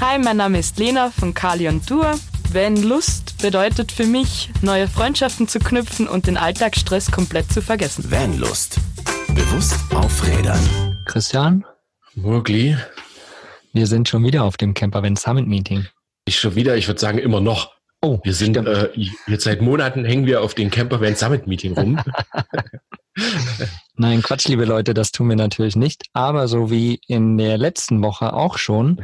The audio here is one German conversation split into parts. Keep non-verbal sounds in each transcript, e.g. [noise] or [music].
Hi, mein Name ist Lena von Kali und Tour. Wenn Lust bedeutet für mich, neue Freundschaften zu knüpfen und den Alltagsstress komplett zu vergessen. Vanlust. Bewusst aufrädern. Christian, Mogli, wir sind schon wieder auf dem Campervan Summit Meeting. ich schon wieder, ich würde sagen immer noch. Oh, Wir sind äh, jetzt seit Monaten hängen wir auf den Campervan Summit Meeting rum. [laughs] Nein, Quatsch, liebe Leute, das tun wir natürlich nicht. Aber so wie in der letzten Woche auch schon,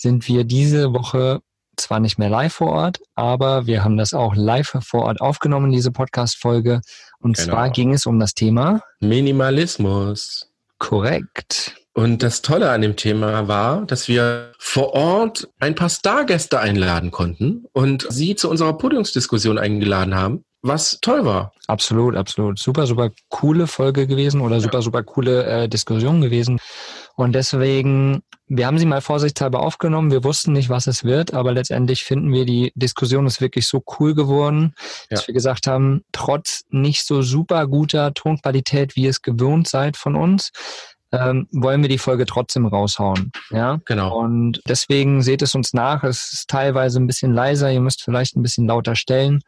sind wir diese Woche zwar nicht mehr live vor Ort, aber wir haben das auch live vor Ort aufgenommen, diese Podcast-Folge. Und Genau. zwar ging es um das Thema Minimalismus. korrekt. Und das Tolle an dem Thema war, dass wir vor Ort ein paar Stargäste einladen konnten und sie zu unserer Podiumsdiskussion eingeladen haben, was toll war. Absolut, absolut. Super, super coole Folge gewesen oder super, super coole äh, Diskussion gewesen. Und deswegen, wir haben sie mal vorsichtshalber aufgenommen. Wir wussten nicht, was es wird, aber letztendlich finden wir, die Diskussion ist wirklich so cool geworden, dass Ja. wir gesagt haben, trotz nicht so super guter Tonqualität, wie ihr es gewohnt seid von uns, ähm, wollen wir die Folge trotzdem raushauen. Ja. Genau. Und deswegen seht es uns nach. Es ist teilweise ein bisschen leiser. Ihr müsst vielleicht ein bisschen lauter stellen.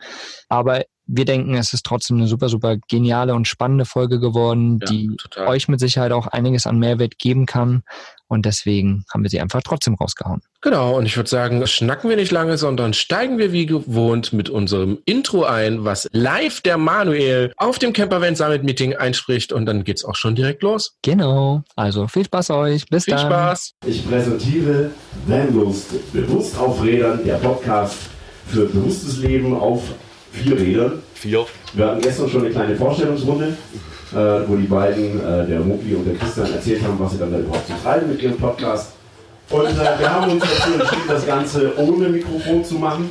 Aber wir denken, es ist trotzdem eine super, super geniale und spannende Folge geworden, Ja, die total. euch mit Sicherheit auch einiges an Mehrwert geben kann. Und deswegen haben wir sie einfach trotzdem rausgehauen. Genau, und ich würde sagen, schnacken wir nicht lange, sondern steigen wir wie gewohnt mit unserem Intro ein, was live der Manuel auf dem Campervan Summit Meeting einspricht und dann geht's auch schon direkt los. Genau. Also viel Spaß euch. Bis Viel dann. Spaß! Ich präsentiere Vanlust, bewusst auf Rädern, der Podcast für bewusstes Leben auf vier Rädern. Vier. Wir hatten gestern schon eine kleine Vorstellungsrunde, äh, wo die beiden, äh, der Mugli und der Christian, erzählt haben, was sie dann da überhaupt so treiben mit ihrem Podcast. Und äh, wir haben uns dazu entschieden, das Ganze ohne Mikrofon zu machen.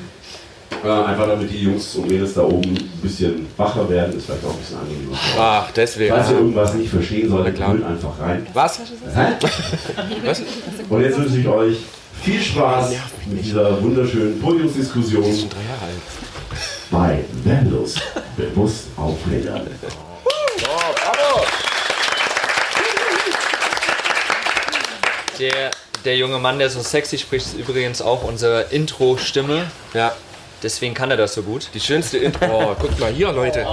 Äh, einfach damit die Jungs und Mädels da oben ein bisschen wacher werden, ist vielleicht auch ein bisschen angenehmer. Ach, deswegen. Falls ihr irgendwas nicht verstehen solltet, brüllt einfach rein. Was? Was? Und jetzt wünsche ich euch viel Spaß mit dieser wunderschönen Podiumsdiskussion. Bei Vanlust, bewusst auf Rädern. Der, der junge Mann, der so sexy spricht, ist übrigens auch unsere Intro-Stimme. Ja, Deswegen kann er das so gut. die schönste Intro. Oh, guckt mal hier, Leute. Da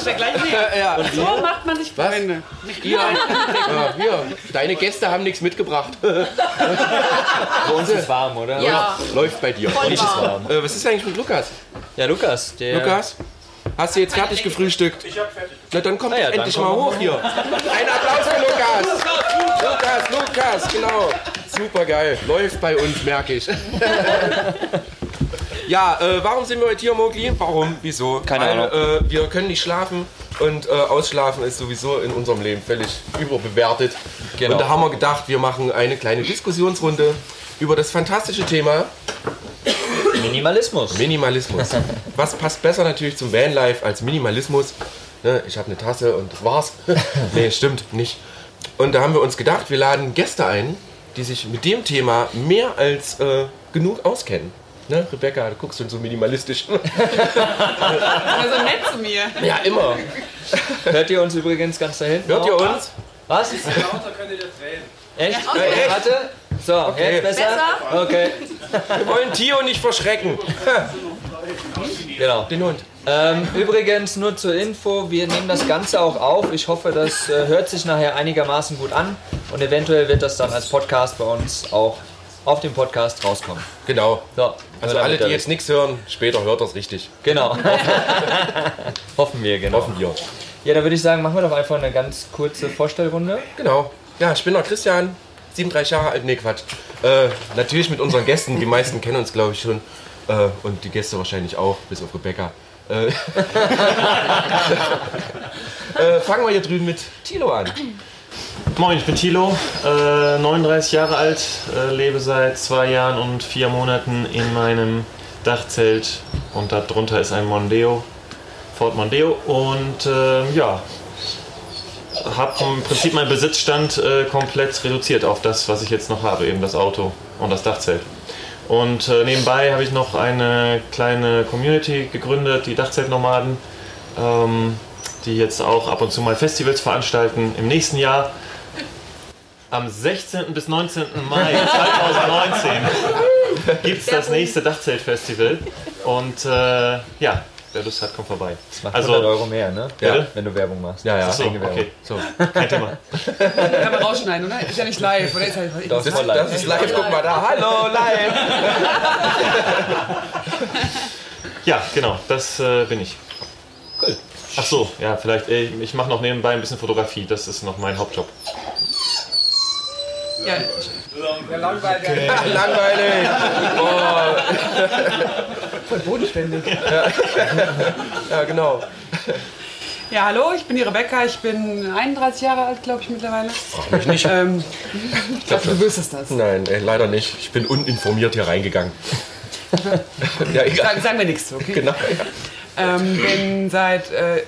rutscht er gleich. [laughs] Ja, So macht man sich Was? Freunde. hier, ja, hier. Deine Gäste haben nichts mitgebracht. [laughs] Bei uns ist warm, oder? Ja, Läuft bei dir. voll warm. warm. Äh, was ist eigentlich mit Lukas? Ja, Lukas, der. Lukas? Hast du jetzt fertig gefrühstückt? Ich hab fertig. Na dann komm Na ja, endlich dann mal komm hoch hier. Ein Applaus für Lukas. Lukas, Lukas, genau. Super geil. Läuft bei uns, merke ich. [laughs] Ja, äh, warum sind wir heute hier, Mogli? Warum? Wieso? Keine Weil, Ahnung. Äh, wir können nicht schlafen und äh, ausschlafen ist sowieso in unserem Leben völlig überbewertet. Genau. Und da haben wir gedacht, wir machen eine kleine Diskussionsrunde über das fantastische Thema Minimalismus. Minimalismus. [laughs] Was passt besser natürlich zum Vanlife als Minimalismus? Ne, ich habe eine Tasse und das war's. [laughs] nee, stimmt nicht. Und da haben wir uns gedacht, wir laden Gäste ein, die sich mit dem Thema mehr als äh, genug auskennen. Ne, Rebecca, du guckst schon so minimalistisch. [laughs] Also nett zu mir. ja, immer. Hört ihr uns übrigens ganz da hinten? Hört ihr uns? Was? Echt? okay. Warte. So, Okay. jetzt besser? Okay. Wir wollen Tio nicht verschrecken. Genau. Den Hund. Ähm, übrigens, nur zur Info, wir nehmen das Ganze auch auf. Ich hoffe, das äh, hört sich nachher einigermaßen gut an und eventuell wird das dann als Podcast bei uns auch auf dem Podcast rauskommen. Genau. So, Also nur alle, die jetzt nichts hören, später hört das richtig. Genau. [laughs] Hoffen wir, genau. Hoffen wir. Ja, dann würde ich sagen, machen wir doch einfach eine ganz kurze Vorstellrunde. Genau. Ja, ich bin der Christian, 37 Jahre alt. Nee, Quatsch. Äh, natürlich mit unseren Gästen. Die meisten kennen uns, glaube ich, schon. Äh, und die Gäste wahrscheinlich auch, bis auf Rebecca. Äh, [laughs] äh, fangen wir hier drüben mit Tilo an. Moin, ich bin Thilo, äh, 39 Jahre alt, äh, lebe seit zwei Jahren und vier Monaten in meinem Dachzelt und darunter ist ein Mondeo, Ford Mondeo und äh, ja, habe im Prinzip meinen Besitzstand äh, komplett reduziert auf das, was ich jetzt noch habe, eben das Auto und das Dachzelt. Und äh, nebenbei habe ich noch eine kleine Community gegründet, die Dachzeltnomaden, ähm, die jetzt auch ab und zu mal Festivals veranstalten im nächsten Jahr. Am 16. bis 19. Mai 2019 gibt es das nächste Dachzeltfestival. Und äh, ja, wer Lust hat, kommt vorbei. Das macht Also- 100 Euro mehr, ne? Bitte? Wenn du Werbung machst. Ja, ja. Das ist So, okay, So, [laughs] kein Thema. Kann man rausschneiden, oder? Ist ja nicht live, oder? Ist halt, das, voll live. das ist live. Guck mal da. Hallo, live. [laughs] Ja, genau, das äh, bin ich. Cool. Ach so, ja, vielleicht, ich mache noch nebenbei ein bisschen Fotografie, das ist noch mein Hauptjob. Ja. ja langweilig. Langweilig. Boah. Voll bodenständig. Ja, genau. Ja, hallo, ich bin die Rebecca. Ich bin 31 Jahre alt, glaube ich, mittlerweile. Frag mich nicht. Ähm, ich glaube, du wüsstest das. Nein, ey, leider nicht. Ich bin uninformiert hier reingegangen. [laughs] ja, egal. Sagen, sagen wir nichts okay? Genau. Ähm, bin seit äh,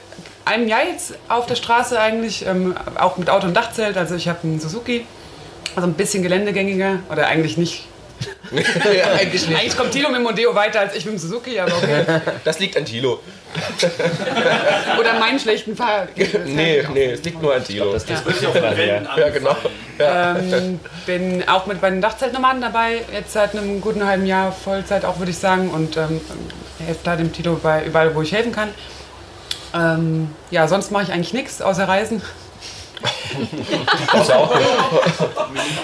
einem Jahr jetzt auf der Straße eigentlich, ähm, auch mit Auto und Dachzelt. Also ich habe einen Suzuki, also ein bisschen geländegängiger oder eigentlich nicht. [laughs] ja, eigentlich nicht. Eigentlich kommt Tilo mit dem Mondeo weiter als ich mit dem Suzuki, aber okay. Das liegt an Tilo. [laughs] Oder meinen schlechten Fahrrad. Nee, nee, es liegt nur an Tilo. ja, genau. Ähm, bin auch mit bei den Dachzeltnomaden dabei, jetzt seit einem guten halben Jahr Vollzeit auch, würde ich sagen. Und ähm, helfe da dem Tilo bei überall, wo ich helfen kann. Ähm, ja, sonst mache ich eigentlich nichts außer Reisen.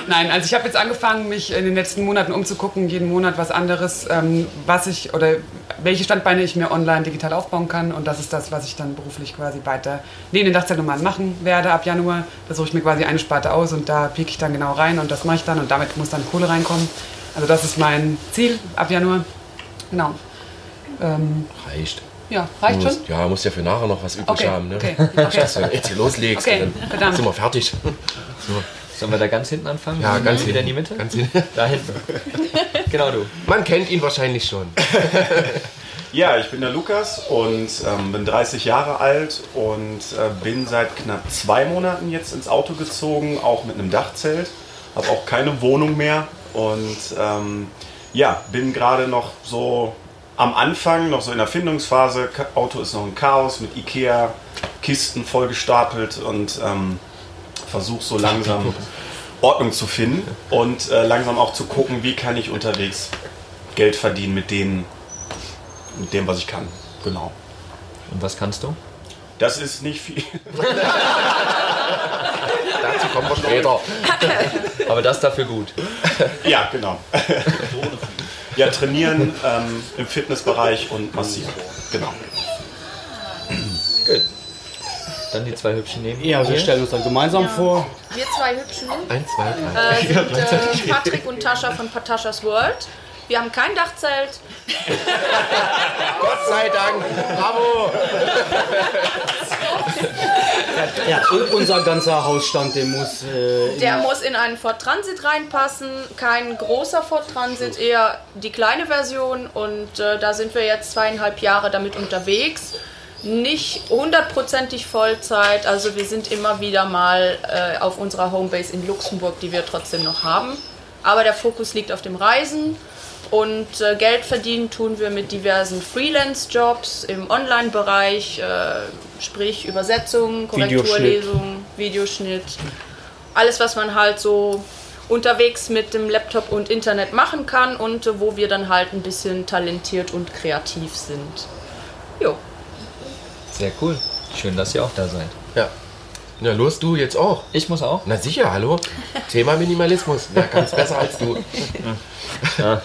Nein, also ich habe jetzt angefangen, mich in den letzten Monaten umzugucken, jeden Monat was anderes, ähm, was ich oder welche Standbeine ich mir online digital aufbauen kann. Und das ist das, was ich dann beruflich quasi weiter neben den Dachzeltnomaden machen werde ab Januar. Da suche ich mir quasi eine Sparte aus und da pieke ich dann genau rein und das mache ich dann und damit muss dann Kohle reinkommen. Also das ist mein Ziel ab Januar. Genau. Ähm, Reicht. Ja, reicht Du schon? musst, ja, musst ja für nachher noch was übrig Okay, haben. Ne? okay, Nicht, [laughs] dass du jetzt hier loslegst. Okay, dann verdammt. sind wir fertig. [laughs] Sollen wir da ganz hinten anfangen? Ja, ganz Wieder in die Mitte? Ganz Da hinten. [laughs] genau du. Man kennt ihn wahrscheinlich schon. Ja, ich bin der Lukas und ähm, bin 30 Jahre alt und äh, bin seit knapp zwei Monaten jetzt ins Auto gezogen, auch mit einem Dachzelt. Habe auch keine Wohnung mehr und ähm, ja, bin gerade noch so am Anfang, noch so in der Findungsphase. Auto ist noch ein Chaos mit Ikea, Kisten voll gestapelt und ähm, versuche so langsam Ordnung zu finden und äh, langsam auch zu gucken, wie kann ich unterwegs Geld verdienen mit denen, mit dem, was ich kann. Genau. Und was kannst du? Das ist nicht viel. [laughs] Dazu kommen wir später. [laughs] Aber das dafür gut. ja, genau. [laughs] ja, trainieren ähm, im Fitnessbereich und massieren. Genau. Gut. Dann die zwei hübschen neben Ja, wir stellen uns dann gemeinsam vor. Wir zwei Hübschen Eins, zwei, drei. äh, sind [laughs] äh, Patrick und Tascha von Pataschas World. Wir haben kein Dachzelt. [laughs] Gott sei Dank. Bravo. Ja, und unser ganzer Hausstand, der muss. Äh, Der muss in einen Ford Transit reinpassen. Kein großer Ford Transit, eher die kleine Version. Und äh, da sind wir jetzt zweieinhalb Jahre damit unterwegs. Nicht hundertprozentig Vollzeit, also wir sind immer wieder mal äh, auf unserer Homebase in Luxemburg, die wir trotzdem noch haben. Aber der Fokus liegt auf dem Reisen und äh, Geld verdienen tun wir mit diversen Freelance-Jobs im Online-Bereich, äh, sprich Übersetzung, Korrekturlesung, Videoschnitt. Alles, was man halt so unterwegs mit dem Laptop und Internet machen kann und äh, wo wir dann halt ein bisschen talentiert und kreativ sind. Jo. Sehr cool. Schön, dass ihr auch da seid. Ja. Na los, du jetzt auch. Ich muss auch. Na sicher, hallo. Thema Minimalismus. Wer kann es besser als du? [laughs] [laughs]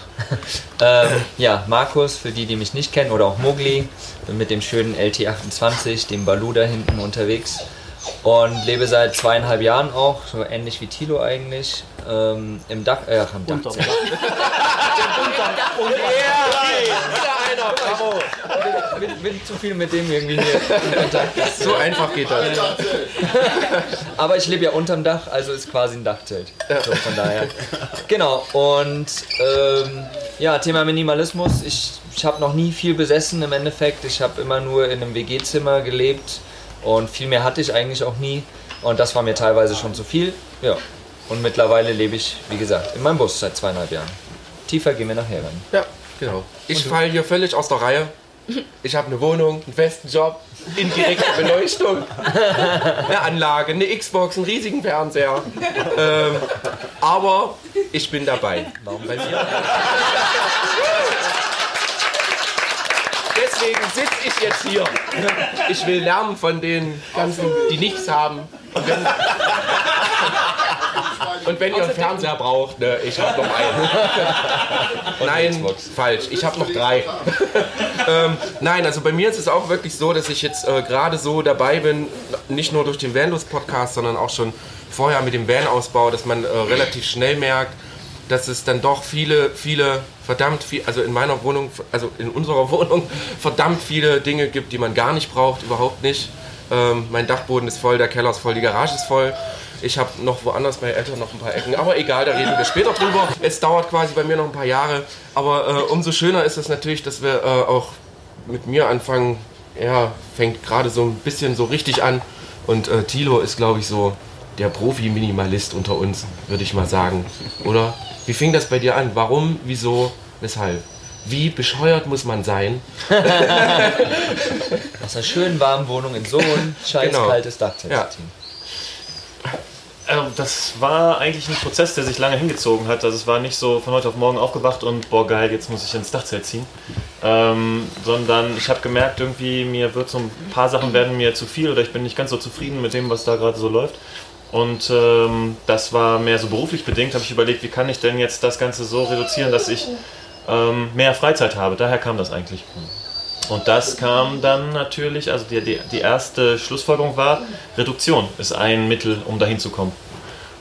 Ähm, ja, Markus, für die, die mich nicht kennen, oder auch Mogli, bin mit dem schönen LT28, dem Balu da hinten unterwegs und lebe seit zweieinhalb Jahren auch, so ähnlich wie Tilo eigentlich, ähm, im Dach, äh, am Dach. Unterm Dach. [laughs] Wieder einer. Bravo. Bin, bin zu viel mit dem irgendwie hier in Kontakt. So einfach geht das. Aber ich lebe ja unterm Dach, also ist quasi ein Dachzelt. So, von daher. Genau, und ähm, ja, Thema Minimalismus. Ich, ich habe noch nie viel besessen im Endeffekt. Ich habe immer nur in einem WG-Zimmer gelebt und viel mehr hatte ich eigentlich auch nie. Und das war mir teilweise schon zu viel. Ja. Und mittlerweile lebe ich, wie gesagt, in meinem Bus seit zweieinhalb Jahren. Tiefer gehen wir nachher rein. Ja, genau. Ich falle hier völlig aus der Reihe. Ich habe eine Wohnung, einen festen Job, indirekte Beleuchtung, eine Anlage, eine Xbox, einen riesigen Fernseher. Ähm, aber ich bin dabei. Warum? Weil ihr Deswegen sitze ich jetzt hier. Ich will lernen von den ganzen, die nichts haben. Und wenn, und wenn ihr einen Fernseher braucht, ne, ich habe noch einen. [laughs] Nein, falsch. Ich habe noch drei. [laughs] ähm, nein, also bei mir ist es auch wirklich so, dass ich jetzt äh, gerade so dabei bin, nicht nur durch den Vanlos-Podcast, sondern auch schon vorher mit dem Van-Ausbau, dass man äh, relativ schnell merkt, dass es dann doch viele, viele, verdammt viel, also in meiner Wohnung, also in unserer [laughs] Wohnung, verdammt viele Dinge gibt, die man gar nicht braucht, überhaupt nicht. Ähm, mein Dachboden ist voll, der Keller ist voll, die Garage ist voll. Ich habe noch woanders bei Eltern noch ein paar Ecken, aber egal, da reden wir später drüber. Es dauert quasi bei mir noch ein paar Jahre, aber äh, umso schöner ist es natürlich, dass wir äh, auch mit mir anfangen. Ja, fängt gerade so ein bisschen so richtig an und äh, Tilo ist, glaube ich, so der Profi-Minimalist unter uns, würde ich mal sagen, oder? Wie fing das bei dir an? Warum, wieso, weshalb? Wie bescheuert muss man sein? [laughs] Aus einer schönen warmen Wohnung in so ein scheiß Genau. kaltes Ja. zu ziehen. Ähm, das war eigentlich ein Prozess, der sich lange hingezogen hat. Also es war nicht so von heute auf morgen aufgewacht und boah geil, jetzt muss ich ins Dachzelt ziehen. Ähm, sondern ich habe gemerkt, irgendwie mir wird so ein paar Sachen werden mir zu viel oder ich bin nicht ganz so zufrieden mit dem, was da gerade so läuft. Und ähm, das war mehr so beruflich bedingt, habe ich überlegt, wie kann ich denn jetzt das Ganze so reduzieren, dass ich ähm, mehr Freizeit habe. Daher kam das eigentlich. Und das kam dann natürlich, also die, die, die erste Schlussfolgerung war, Reduktion ist ein Mittel, um dahin zu kommen.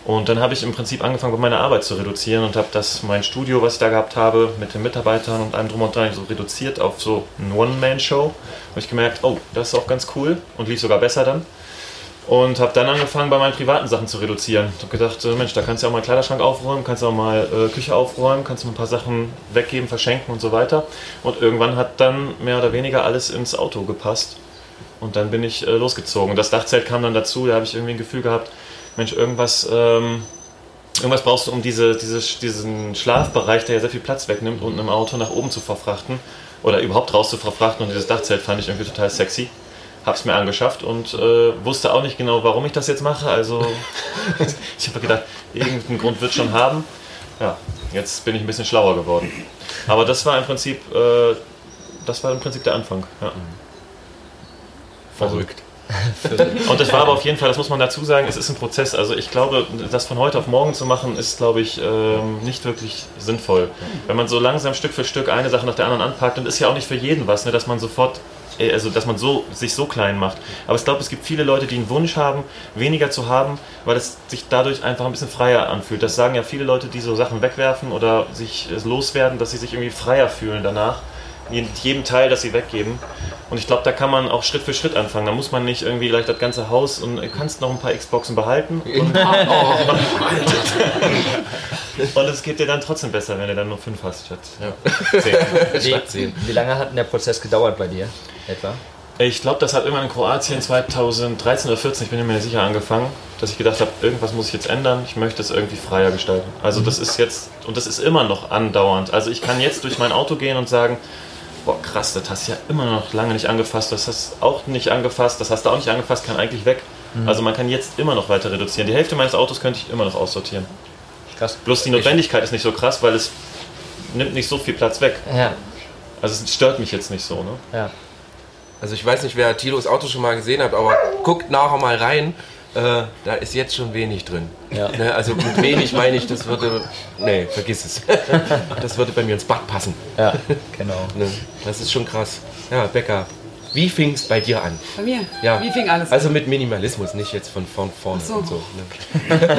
Und dann habe ich im Prinzip angefangen, bei meiner Arbeit zu reduzieren und habe das mein Studio, was ich da gehabt habe, mit den Mitarbeitern und allem drum und dran so reduziert auf so eine One-Man-Show. Habe ich gemerkt, oh, das ist auch ganz cool und lief sogar besser dann. Und habe dann angefangen, bei meinen privaten Sachen zu reduzieren. Ich habe gedacht, äh, Mensch, da kannst du ja auch mal einen Kleiderschrank aufräumen, kannst du auch mal äh, Küche aufräumen, kannst du ein paar Sachen weggeben, verschenken und so weiter. Und irgendwann hat dann mehr oder weniger alles ins Auto gepasst. Und dann bin ich äh, losgezogen. Das Dachzelt kam dann dazu, da habe ich irgendwie ein Gefühl gehabt, Mensch, irgendwas, ähm, irgendwas brauchst du, um diese, diese, diesen Schlafbereich, der ja sehr viel Platz wegnimmt, unten im Auto nach oben zu verfrachten. Oder überhaupt raus zu verfrachten. Und dieses Dachzelt fand ich irgendwie total sexy hab's mir angeschafft und äh, wusste auch nicht genau, warum ich das jetzt mache. Also [laughs] ich habe gedacht, irgendeinen Grund wird schon haben. Ja, jetzt bin ich ein bisschen schlauer geworden. Aber das war im Prinzip, äh, das war im Prinzip der Anfang. Ja. Verrückt. Und das war aber auf jeden Fall, das muss man dazu sagen, es ist ein Prozess. Also ich glaube, das von heute auf morgen zu machen, ist, glaube ich, ähm, nicht wirklich sinnvoll. Wenn man so langsam Stück für Stück eine Sache nach der anderen anpackt, und ist ja auch nicht für jeden was, ne, dass man sofort, also dass man so, sich so klein macht. Aber ich glaube, es gibt viele Leute, die einen Wunsch haben, weniger zu haben, weil es sich dadurch einfach ein bisschen freier anfühlt. Das sagen ja viele Leute, die so Sachen wegwerfen oder sich äh, loswerden, dass sie sich irgendwie freier fühlen danach mit jedem Teil, das sie weggeben. Und ich glaube, da kann man auch Schritt für Schritt anfangen. Da muss man nicht irgendwie gleich das ganze Haus und du kannst noch ein paar Xboxen behalten. [laughs] Und, [laughs] [laughs] und es geht dir dann trotzdem besser, wenn du dann nur fünf hast statt ja. zehn. [laughs] Wie, wie lange hat denn der Prozess gedauert bei dir etwa? Ich glaube, das hat irgendwann in Kroatien 2013 oder 14, ich bin mir nicht sicher, angefangen, dass ich gedacht habe, irgendwas muss ich jetzt ändern, ich möchte es irgendwie freier gestalten. Also das ist jetzt, und das ist immer noch andauernd. Also ich kann jetzt durch mein Auto gehen und sagen, boah krass, das hast du ja immer noch lange nicht angefasst, das hast du auch nicht angefasst, das hast du auch nicht angefasst, kann eigentlich weg. Mhm. Also man kann jetzt immer noch weiter reduzieren. Die Hälfte meines Autos könnte ich immer noch aussortieren. Krass. Bloß die Notwendigkeit ist nicht so krass, weil es nimmt nicht so viel Platz weg. Ja. Also es stört mich jetzt nicht so, ne? Ja. Also ich weiß nicht, wer Tilos Auto schon mal gesehen hat, aber guckt nachher mal rein. Äh, da ist jetzt schon wenig drin. Ja. Ne, also mit wenig meine ich, das würde. Nee, vergiss es. [laughs] Das würde bei mir ins Bad passen. Ja, [laughs] genau. Ne, das ist schon krass. Ja, Becker, wie fing es bei dir an? Bei mir? Ja. Wie fing alles Also an? mit Minimalismus, nicht jetzt von vorn vorne Ach so. und so. Ne? [laughs]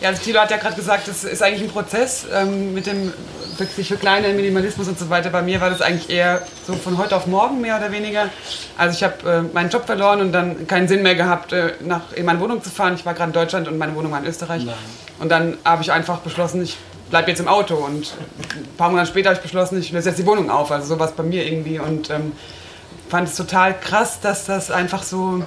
Ja, also Thilo hat ja gerade gesagt, das ist eigentlich ein Prozess ähm, mit dem wirklich für kleine Minimalismus und so weiter. Bei mir war das eigentlich eher so von heute auf morgen mehr oder weniger. Also ich habe äh, meinen Job verloren und dann keinen Sinn mehr gehabt, äh, nach, in meine Wohnung zu fahren. Ich war gerade in Deutschland und meine Wohnung war in Österreich. Und dann habe ich einfach beschlossen, ich bleibe jetzt im Auto. Und ein paar Monate später habe ich beschlossen, ich löse jetzt die Wohnung auf. Also sowas bei mir irgendwie. Und ähm, fand es total krass, dass das einfach so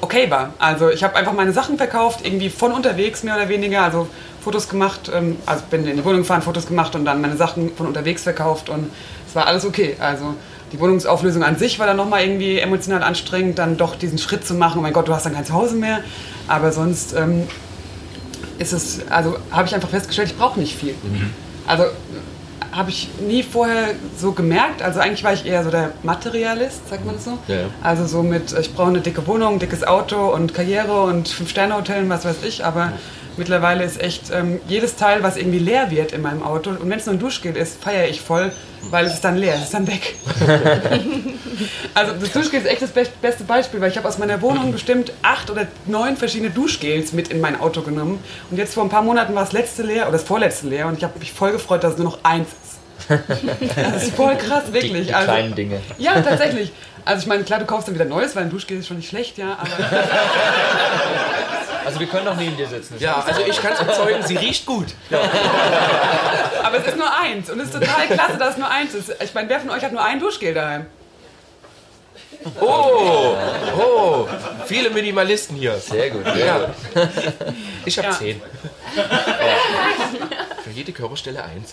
okay war. Also ich habe einfach meine Sachen verkauft, irgendwie von unterwegs mehr oder weniger, also Fotos gemacht, ähm, also bin in die Wohnung gefahren, Fotos gemacht und dann meine Sachen von unterwegs verkauft und es war alles okay. Also die Wohnungsauflösung an sich war dann nochmal irgendwie emotional anstrengend, dann doch diesen Schritt zu machen, oh mein Gott, du hast dann kein Zuhause mehr, aber sonst ähm, ist es, also habe ich einfach festgestellt, ich brauche nicht viel. Mhm. Also habe ich nie vorher so gemerkt. Also eigentlich war ich eher so der Materialist, sagt man das so? Ja. Also so mit, ich brauche eine dicke Wohnung, dickes Auto und Karriere und Fünf-Sterne-Hotel und was weiß ich. Aber mittlerweile ist echt ähm, jedes Teil, was irgendwie leer wird in meinem Auto, und wenn es nur ein Duschgel ist, feiere ich voll, weil es ist dann leer, es ist dann weg. [laughs] also das Duschgel ist echt das beste Beispiel, weil ich habe aus meiner Wohnung bestimmt acht oder neun verschiedene Duschgels mit in mein Auto genommen. Und jetzt vor ein paar Monaten war das letzte leer oder das vorletzte leer und ich habe mich voll gefreut, dass es nur noch eins ist. Das ist voll krass, wirklich. Die, die also, kleinen Dinge. Ja, tatsächlich. Also ich meine, klar, du kaufst dann wieder Neues, weil ein Duschgel ist schon nicht schlecht, ja, aber... [laughs] Also wir können doch neben dir sitzen. Ja, also ich kann es bezeugen, sie riecht gut. Ja. [laughs] Aber es ist nur eins und es ist total klasse, dass es nur eins ist. Ich meine, wer von euch hat nur ein Duschgel daheim? Oh, oh, viele Minimalisten hier. Sehr gut. Sehr ja. gut. Ich habe ja. zehn. Für jede Körperstelle eins.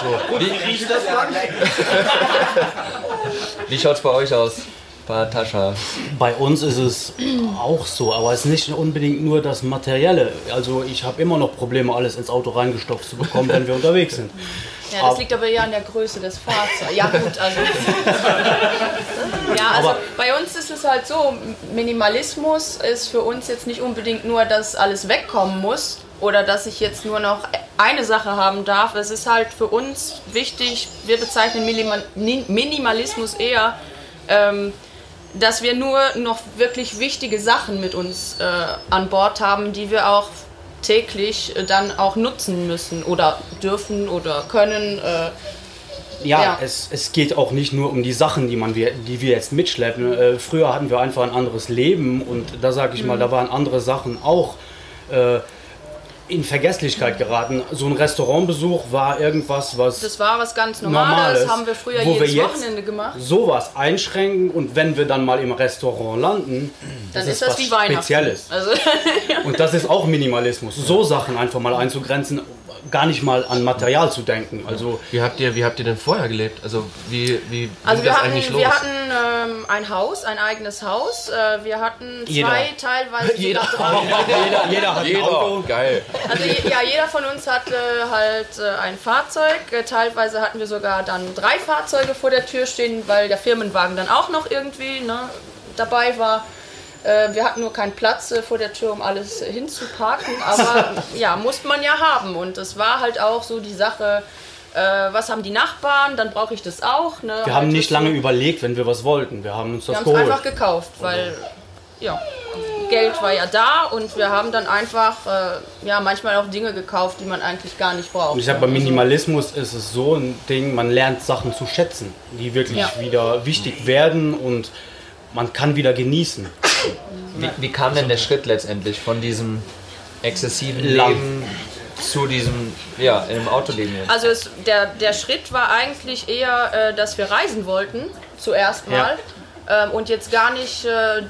So. Wie, riecht das Wie schaut es bei euch aus? Tascha. Bei uns ist es auch so, aber es ist nicht unbedingt nur das Materielle. Also ich habe immer noch Probleme, alles ins Auto reingestopft zu bekommen, wenn wir unterwegs sind. Ja, das liegt aber ja an der Größe des Fahrzeugs. Ja gut, also. ja, also bei uns ist es halt so, Minimalismus ist für uns jetzt nicht unbedingt nur, dass alles wegkommen muss oder dass ich jetzt nur noch eine Sache haben darf. Es ist halt für uns wichtig, wir bezeichnen Minimalismus eher, ähm, dass wir nur noch wirklich wichtige Sachen mit uns äh, an Bord haben, die wir auch täglich äh, dann auch nutzen müssen oder dürfen oder können. Äh, ja, ja, Es, es geht auch nicht nur um die Sachen, die, man, die wir jetzt mitschleppen. Äh, früher hatten wir einfach ein anderes Leben und da sage ich mhm. mal, da waren andere Sachen auch. Äh, in Vergesslichkeit geraten. So ein Restaurantbesuch war irgendwas, was. Das war was ganz Normales, Normales haben wir früher jedes wir Wochenende gemacht. Sowas einschränken und wenn wir dann mal im Restaurant landen, dann das ist, das was wie Weihnachten. Spezielles. Also, [laughs] ja. Und das ist auch Minimalismus. So Sachen einfach mal einzugrenzen gar nicht mal an Material zu denken. Also wie habt ihr, wie habt ihr denn vorher gelebt? Also wie, wie also wir das hatten, eigentlich los? Wir hatten ähm, ein Haus, ein eigenes Haus. Äh, wir hatten zwei, jeder. teilweise [laughs] jeder. drei. [laughs] jeder, jeder hat jeder. ein Auto. Geil. Also ja, jeder von uns hatte halt äh, ein Fahrzeug. Äh, teilweise hatten wir sogar dann drei Fahrzeuge vor der Tür stehen, weil der Firmenwagen dann auch noch irgendwie ne, dabei war. Äh, wir hatten nur keinen Platz äh, vor der Tür, um alles hinzuparken, aber [laughs] ja, musste man ja haben. Und das war halt auch so die Sache, äh, was haben die Nachbarn, dann brauche ich das auch. Ne? Wir haben nicht lange überlegt, wenn wir was wollten. Wir haben uns das wir geholt. einfach gekauft, weil ja, Geld war ja da und wir haben dann einfach äh, ja, manchmal auch Dinge gekauft, die man eigentlich gar nicht braucht. Und ich sage, beim also Minimalismus ist es so ein Ding, man lernt Sachen zu schätzen, die wirklich ja. wieder wichtig werden und man kann wieder genießen. Wie, wie kam denn der Schritt letztendlich von diesem exzessiven Leben zu diesem, ja, im Autoleben jetzt? Also es, der, der Schritt war eigentlich eher, äh, dass wir reisen wollten, zuerst mal. Ja. Ähm, und jetzt gar nicht äh,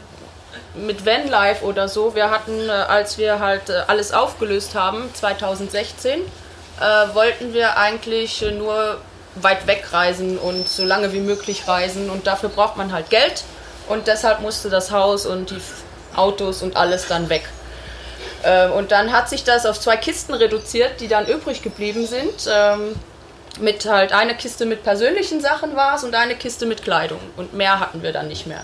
mit Vanlife oder so. Wir hatten, äh, als wir halt äh, alles aufgelöst haben, 2016, äh, wollten wir eigentlich äh, nur weit weg reisen und so lange wie möglich reisen. Und dafür braucht man halt Geld. Und deshalb musste das Haus und die Autos und alles dann weg. Ähm, und dann hat sich das auf zwei Kisten reduziert, die dann übrig geblieben sind. Ähm, mit halt eine Kiste mit persönlichen Sachen war es und eine Kiste mit Kleidung. Und mehr hatten wir dann nicht mehr.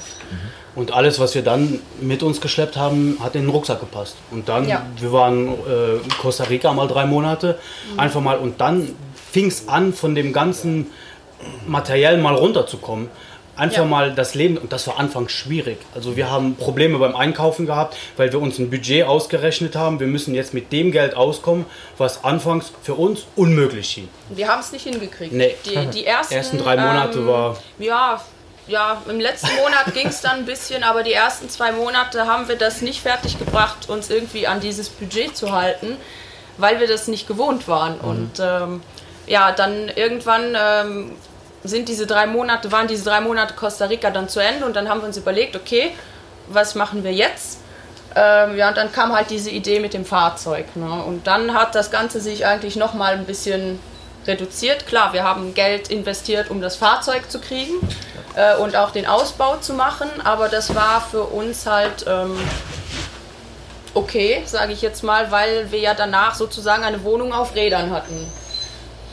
Und alles, was wir dann mit uns geschleppt haben, hat in den Rucksack gepasst. Und dann, ja. wir waren äh, in Costa Rica mal drei Monate, mhm. einfach mal. Und dann fing es an, von dem ganzen Material mal runterzukommen einfach ja. mal das Leben, und das war anfangs schwierig. Also wir haben Probleme beim Einkaufen gehabt, weil wir uns ein Budget ausgerechnet haben. Wir müssen jetzt mit dem Geld auskommen, was anfangs für uns unmöglich schien. Wir haben es nicht hingekriegt. Nee. Die, die [laughs] ersten, ersten drei Monate ähm, war... Ja, ja, im letzten Monat ging es dann ein bisschen, aber die ersten zwei Monate haben wir das nicht fertig gebracht, uns irgendwie an dieses Budget zu halten, weil wir das nicht gewohnt waren. Mhm. Und ähm, ja, dann irgendwann... Ähm, sind diese drei Monate, waren diese drei Monate Costa Rica dann zu Ende und dann haben wir uns überlegt, okay, was machen wir jetzt? Ähm, ja, und dann kam halt diese Idee mit dem Fahrzeug. Ne? Und dann hat das Ganze sich eigentlich nochmal ein bisschen reduziert. Klar, wir haben Geld investiert, um das Fahrzeug zu kriegen äh, und auch den Ausbau zu machen, aber das war für uns halt ähm, okay, sage ich jetzt mal, weil wir ja danach sozusagen eine Wohnung auf Rädern hatten.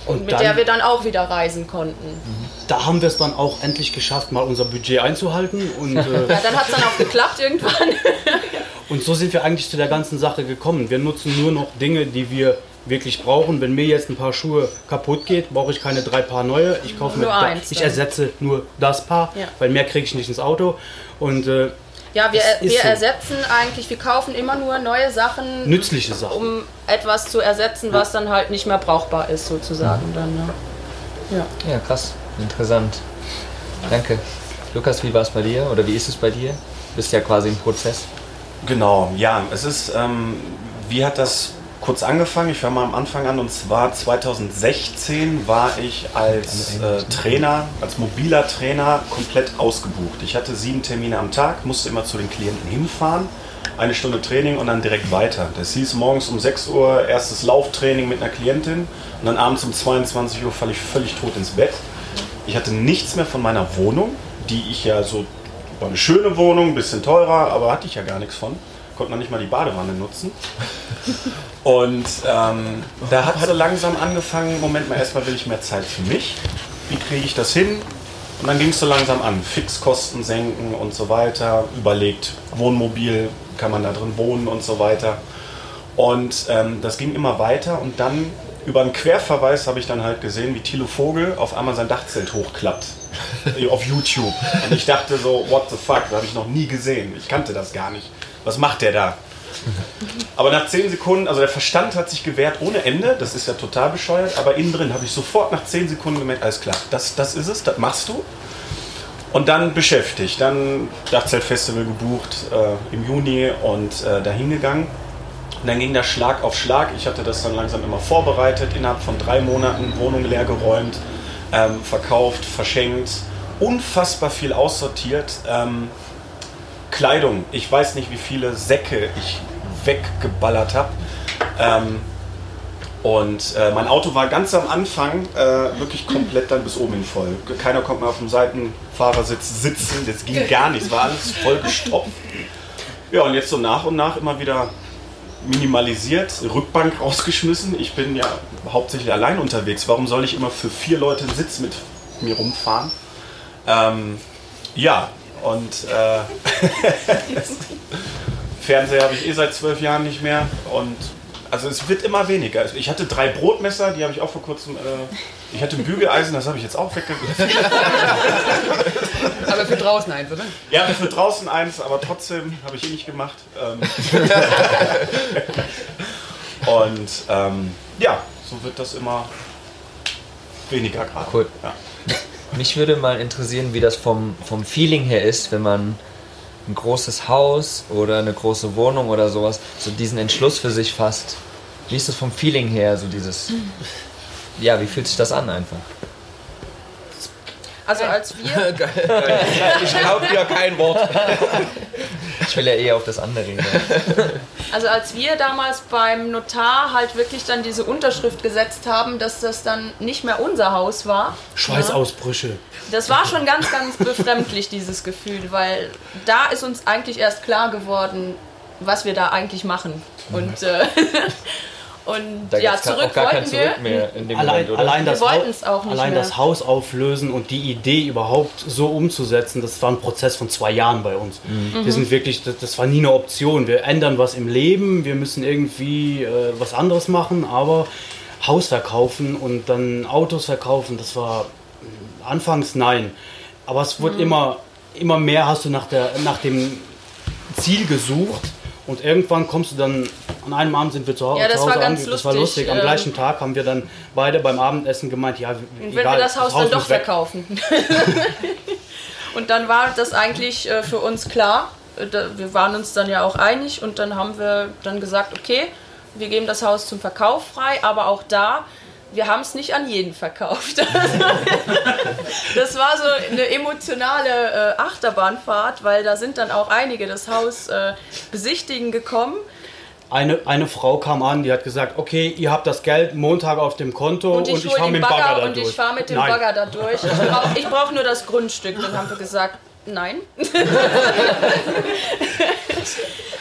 Und, mit dann, der wir dann auch wieder reisen konnten. Mhm. Da haben wir es dann auch endlich geschafft, mal unser Budget einzuhalten. Und, äh, [laughs] ja, dann hat es dann auch geklappt irgendwann. [laughs] und so sind wir eigentlich zu der ganzen Sache gekommen. Wir nutzen nur noch Dinge, die wir wirklich brauchen. Wenn mir jetzt ein paar Schuhe kaputt geht, brauche ich keine drei Paar neue. Ich kaufe nur mir eins. Ich ersetze nur das Paar, ja. weil mehr kriege ich nicht ins Auto. Und äh, ja, wir, wir so. ersetzen eigentlich, wir kaufen immer nur neue Sachen. Nützliche Sachen. Um etwas zu ersetzen, was dann halt nicht mehr brauchbar ist, sozusagen. Mhm. Dann, ja. ja, krass. Interessant. Danke. Lukas, wie war es bei dir? Oder wie ist es bei dir? Du bist ja quasi im Prozess. Genau, ja. Es ist, ähm, wie hat das kurz angefangen. Ich fange mal am Anfang an und zwar 2016 war ich als äh, Trainer, als mobiler Trainer komplett ausgebucht. Ich hatte sieben Termine am Tag, musste immer zu den Klienten hinfahren, eine Stunde Training und dann direkt weiter. Das hieß morgens um 6 Uhr erstes Lauftraining mit einer Klientin und dann abends um 22 Uhr falle ich völlig tot ins Bett. Ich hatte nichts mehr von meiner Wohnung, die ich ja so, war eine schöne Wohnung, ein bisschen teurer, aber hatte ich ja gar nichts von konnte noch nicht mal die Badewanne nutzen. Und ähm, da hat so langsam angefangen, Moment mal, erstmal will ich mehr Zeit für mich. Wie kriege ich das hin? Und dann ging es so langsam an. Fixkosten senken und so weiter. Überlegt, Wohnmobil, kann man da drin wohnen und so weiter. Und ähm, das ging immer weiter und dann über einen Querverweis habe ich dann halt gesehen, wie Thilo Vogel auf einmal sein Dachzelt hochklappt. [laughs] auf YouTube. Und ich dachte so, what the fuck, das habe ich noch nie gesehen. Ich kannte das gar nicht was macht der da? Aber nach 10 Sekunden, also der Verstand hat sich gewehrt ohne Ende, das ist ja total bescheuert, aber innen drin habe ich sofort nach 10 Sekunden gemerkt, alles klar, das, das ist es, das machst du. Und dann beschäftigt, dann Dachzeltfestival gebucht äh, im Juni und äh, dahin gegangen. Und dann ging das Schlag auf Schlag. Ich hatte das dann langsam immer vorbereitet, innerhalb von drei Monaten Wohnung leer geräumt, ähm, verkauft, verschenkt, unfassbar viel aussortiert. Ähm, Kleidung. Ich weiß nicht, wie viele Säcke ich weggeballert habe. Ähm, und äh, mein Auto war ganz am Anfang äh, wirklich komplett dann bis oben hin voll. Keiner konnte mehr auf dem Seitenfahrersitz sitzen. Das ging gar nicht. Es war alles voll gestopft. Ja, und jetzt so nach und nach immer wieder minimalisiert, Rückbank rausgeschmissen. Ich bin ja hauptsächlich allein unterwegs. Warum soll ich immer für vier Leute einen Sitz mit mir rumfahren? Ähm, ja, und äh, [laughs] Fernseher habe ich eh seit zwölf Jahren nicht mehr. Und also es wird immer weniger. Ich hatte drei Brotmesser, die habe ich auch vor kurzem. Äh, ich hatte ein Bügeleisen, das habe ich jetzt auch weggelassen. [laughs] aber für draußen eins, oder? Ja, für draußen eins, aber trotzdem habe ich eh nicht gemacht. Ähm [laughs] und ähm, ja, so wird das immer weniger gerade. Cool. Ja. Mich würde mal interessieren, wie das vom, vom Feeling her ist, wenn man ein großes Haus oder eine große Wohnung oder sowas, so diesen Entschluss für sich fasst. Wie ist das vom Feeling her, so dieses. Ja, wie fühlt sich das an einfach? Also als wir. [laughs] ich glaube dir kein Wort. [laughs] Ich will ja eher auf das andere hin. [laughs] Also als wir damals beim Notar halt wirklich dann diese Unterschrift gesetzt haben, dass das dann nicht mehr unser Haus war. Schweißausbrüche. Ja, das war schon ganz, ganz befremdlich, dieses Gefühl, weil da ist uns eigentlich erst klar geworden, was wir da eigentlich machen. Und äh, Und da ja, zurück wollten wir. allein, Moment, allein, das, allein das, Haus auflösen und die Idee überhaupt so umzusetzen, das war ein Prozess von zwei Jahren bei uns. Mhm. Wir sind wirklich, das, das, war nie eine Option. Wir ändern was im Leben, wir müssen irgendwie äh, was anderes machen, aber Haus verkaufen und dann Autos verkaufen, das war anfangs nein. Aber es wurde mhm. immer, immer mehr, hast du nach, der, nach dem Ziel gesucht und irgendwann kommst du dann, an einem Abend sind wir zu, ja, zu Hause lustig. Das war lustig. Am ähm, gleichen Tag haben wir dann beide beim Abendessen gemeint, ja, wenn egal, wir das Haus, das Haus dann doch verkaufen. [laughs] und dann war das eigentlich äh, für uns klar. Äh, wir waren uns dann ja auch einig und dann haben wir dann gesagt, okay, wir geben das Haus zum Verkauf frei, aber auch da wir haben es nicht an jeden verkauft. [laughs] das war so eine emotionale äh, Achterbahnfahrt, weil da sind dann auch einige das Haus äh, besichtigen gekommen. Eine, eine Frau kam an, die hat gesagt, okay, ihr habt das Geld Montag auf dem Konto und ich, ich fahre mit dem Bagger, Bagger da und durch. ich fahre mit dem Nein. Bagger da durch. Ich brauche brauch nur das Grundstück. Dann haben wir gesagt, nein. [laughs]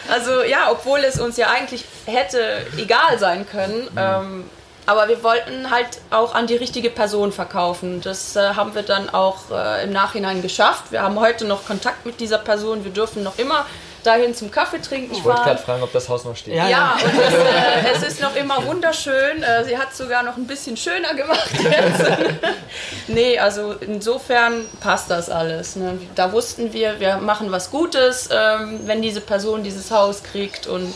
also ja, obwohl es uns ja eigentlich hätte egal sein können, mhm. ähm, aber wir wollten halt auch an die richtige Person verkaufen. Das äh, haben wir dann auch äh, im Nachhinein geschafft. Wir haben heute noch Kontakt mit dieser Person. Wir dürfen noch immer dahin zum Kaffee trinken Ich wollte gerade fragen, ob das Haus noch steht. Ja, ja. und das, äh, es ist noch immer wunderschön. Äh, sie hat es sogar noch ein bisschen schöner gemacht [laughs] jetzt. nee, also insofern passt das alles. Ne? Da wussten wir, wir machen was Gutes, ähm, wenn diese Person dieses Haus kriegt und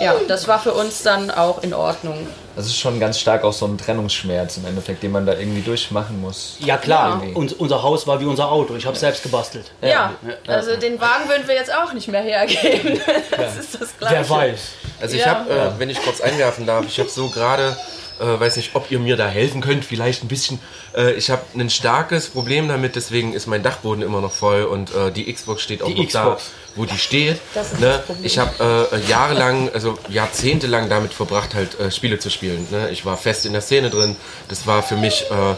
ja, das war für uns dann auch in Ordnung. Das ist schon ganz stark auch so ein Trennungsschmerz im Endeffekt, den man da irgendwie durchmachen muss. Ja klar, ja. und unser Haus war wie unser Auto. Ich habe es selbst gebastelt. Ja. ja. also den Wagen würden wir jetzt auch nicht mehr hergeben. [laughs] Das ist das Gleiche. Wer weiß. Also ich habe, äh, wenn ich kurz einwerfen darf, ich habe so gerade äh, weiß nicht, ob ihr mir da helfen könnt, vielleicht ein bisschen. Äh, ich habe ein starkes Problem damit, deswegen ist mein Dachboden immer noch voll und äh, die Xbox steht auch die noch Xbox. da, wo die steht. Ne? Ich habe äh, jahrelang, also jahrzehntelang damit verbracht, halt äh, Spiele zu spielen. Ne? Ich war fest in der Szene drin. Das war für mich äh,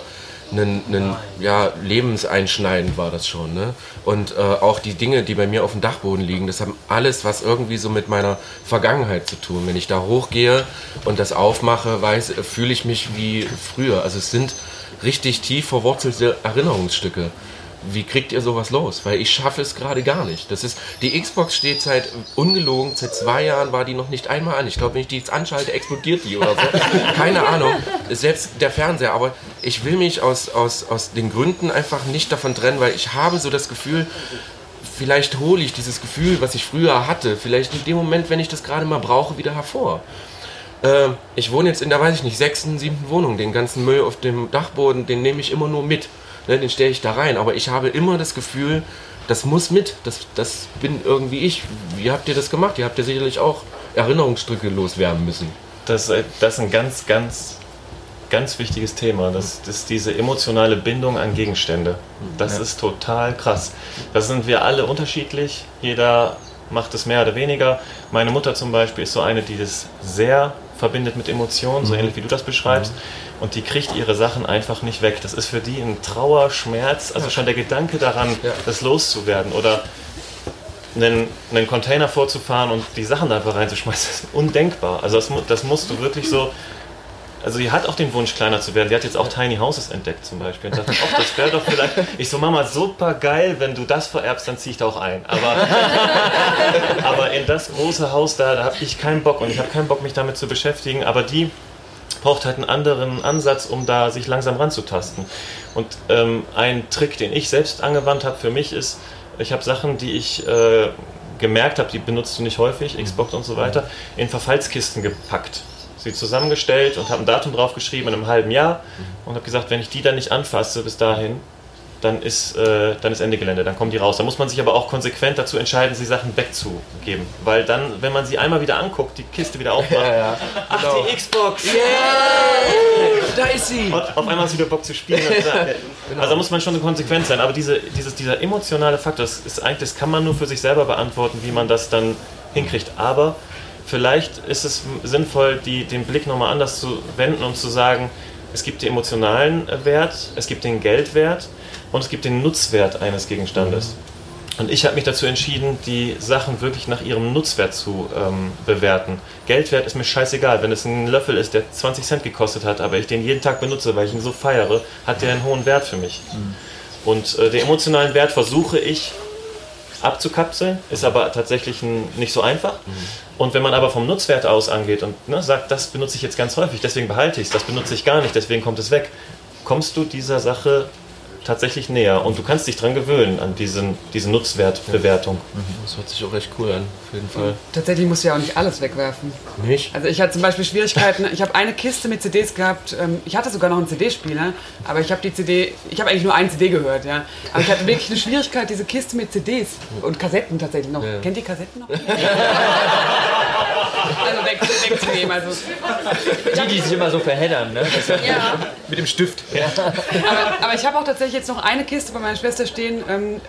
ein, ja, lebenseinschneidend war das schon. Ne? Und äh, auch die Dinge, die bei mir auf dem Dachboden liegen, das haben alles was irgendwie so mit meiner Vergangenheit zu tun. Wenn ich da hochgehe und das aufmache, weiß, fühle ich mich wie früher. Also es sind richtig tief verwurzelte Erinnerungsstücke wie kriegt ihr sowas los? Weil ich schaffe es gerade gar nicht. Das ist, die Xbox steht seit ungelogen, seit zwei Jahren war die noch nicht einmal an. Ich glaube, wenn ich die jetzt anschalte, explodiert die oder so. [laughs] Keine Ahnung. Selbst der Fernseher. Aber ich will mich aus, aus, aus den Gründen einfach nicht davon trennen, weil ich habe so das Gefühl, vielleicht hole ich dieses Gefühl, was ich früher hatte, vielleicht in dem Moment, wenn ich das gerade mal brauche, wieder hervor. Äh, ich wohne jetzt in der, weiß ich nicht, sechsten, siebten Wohnung. Den ganzen Müll auf dem Dachboden, den nehme ich immer nur mit ne, den stelle ich da rein. Aber ich habe immer das Gefühl, das muss mit. Das, das bin irgendwie ich. Wie habt ihr das gemacht? Ihr habt ja sicherlich auch Erinnerungsstücke loswerden müssen. Das, das ist ein ganz, ganz, ganz wichtiges Thema. Das, das ist diese emotionale Bindung an Gegenstände. Das ja. ist total krass. Da sind wir alle unterschiedlich. Jeder macht es mehr oder weniger. Meine Mutter zum Beispiel ist so eine, die das sehr verbindet mit Emotionen, so mhm. ähnlich wie du das beschreibst. Mhm und die kriegt ihre Sachen einfach nicht weg. Das ist für die ein Trauer, Schmerz, also schon der Gedanke daran, ja. das loszuwerden oder einen, einen Container vorzufahren und die Sachen da einfach reinzuschmeißen, [laughs] ist undenkbar. Also das, das musst du wirklich so. Also die hat auch den Wunsch, kleiner zu werden. Die hat jetzt auch Tiny Houses entdeckt zum Beispiel. Und dachte, ach, das wäre doch vielleicht. Ich so, Mama, super geil, wenn du das vererbst, dann ziehe ich da auch ein. Aber, [laughs] aber in das große Haus da, da habe ich keinen Bock und ich habe keinen Bock, mich damit zu beschäftigen. Aber die braucht halt einen anderen Ansatz, um da sich langsam ranzutasten. Und ähm, ein Trick, den ich selbst angewandt habe für mich ist, ich habe Sachen, die ich äh, gemerkt habe, die benutzt du nicht häufig, Xbox und so weiter, in Verfallskisten gepackt. Sie zusammengestellt und habe ein Datum draufgeschrieben in einem halben Jahr und habe gesagt, wenn ich die dann nicht anfasse bis dahin, dann ist, äh, dann ist Ende Gelände, dann kommen die raus. Da muss man sich aber auch konsequent dazu entscheiden, die Sachen wegzugeben. Weil dann, wenn man sie einmal wieder anguckt, die Kiste wieder aufmacht, ja, ja. ach, genau. die Xbox! Yeah! Da ist sie! Und auf einmal ist wieder Bock zu spielen. [laughs] genau. Also da muss man schon konsequent sein. Aber diese, dieses, dieser emotionale Faktor, das, ist eigentlich, das kann man nur für sich selber beantworten, wie man das dann hinkriegt. Aber vielleicht ist es sinnvoll, die, den Blick nochmal anders zu wenden und zu sagen, es gibt den emotionalen Wert, es gibt den Geldwert und es gibt den Nutzwert eines Gegenstandes. Und ich habe mich dazu entschieden, die Sachen wirklich nach ihrem Nutzwert zu ähm, bewerten. Geldwert ist mir scheißegal. Wenn es ein Löffel ist, der 20 Cent gekostet hat, aber ich den jeden Tag benutze, weil ich ihn so feiere, hat der einen hohen Wert für mich. Mhm. Und äh, den emotionalen Wert versuche ich abzukapseln, ist aber tatsächlich nicht so einfach. Mhm. Und wenn man aber vom Nutzwert aus angeht und ne, sagt, das benutze ich jetzt ganz häufig, deswegen behalte ich es, das benutze ich gar nicht, deswegen kommt es weg, kommst du dieser Sache tatsächlich näher und du kannst dich dran gewöhnen an diesen, diese Nutzwertbewertung. Ja. Das hört sich auch recht cool an, auf jeden Fall. Tatsächlich musst du ja auch nicht alles wegwerfen. Nicht? Also ich hatte zum Beispiel Schwierigkeiten, ich habe eine Kiste mit CDs gehabt, ähm, ich hatte sogar noch einen CD-Spieler, aber ich habe die CD, ich habe eigentlich nur einen CD gehört, ja. Aber ich hatte wirklich eine Schwierigkeit, diese Kiste mit CDs und Kassetten tatsächlich noch. Ja. Kennt ihr Kassetten noch? [laughs] [laughs] also weg, weg, unangenehm. Also. Die, die sich immer so verheddern, ne? Ja. Mit dem Stift. Ja. Aber, aber ich habe auch tatsächlich jetzt noch eine Kiste bei meiner Schwester stehen. Ähm,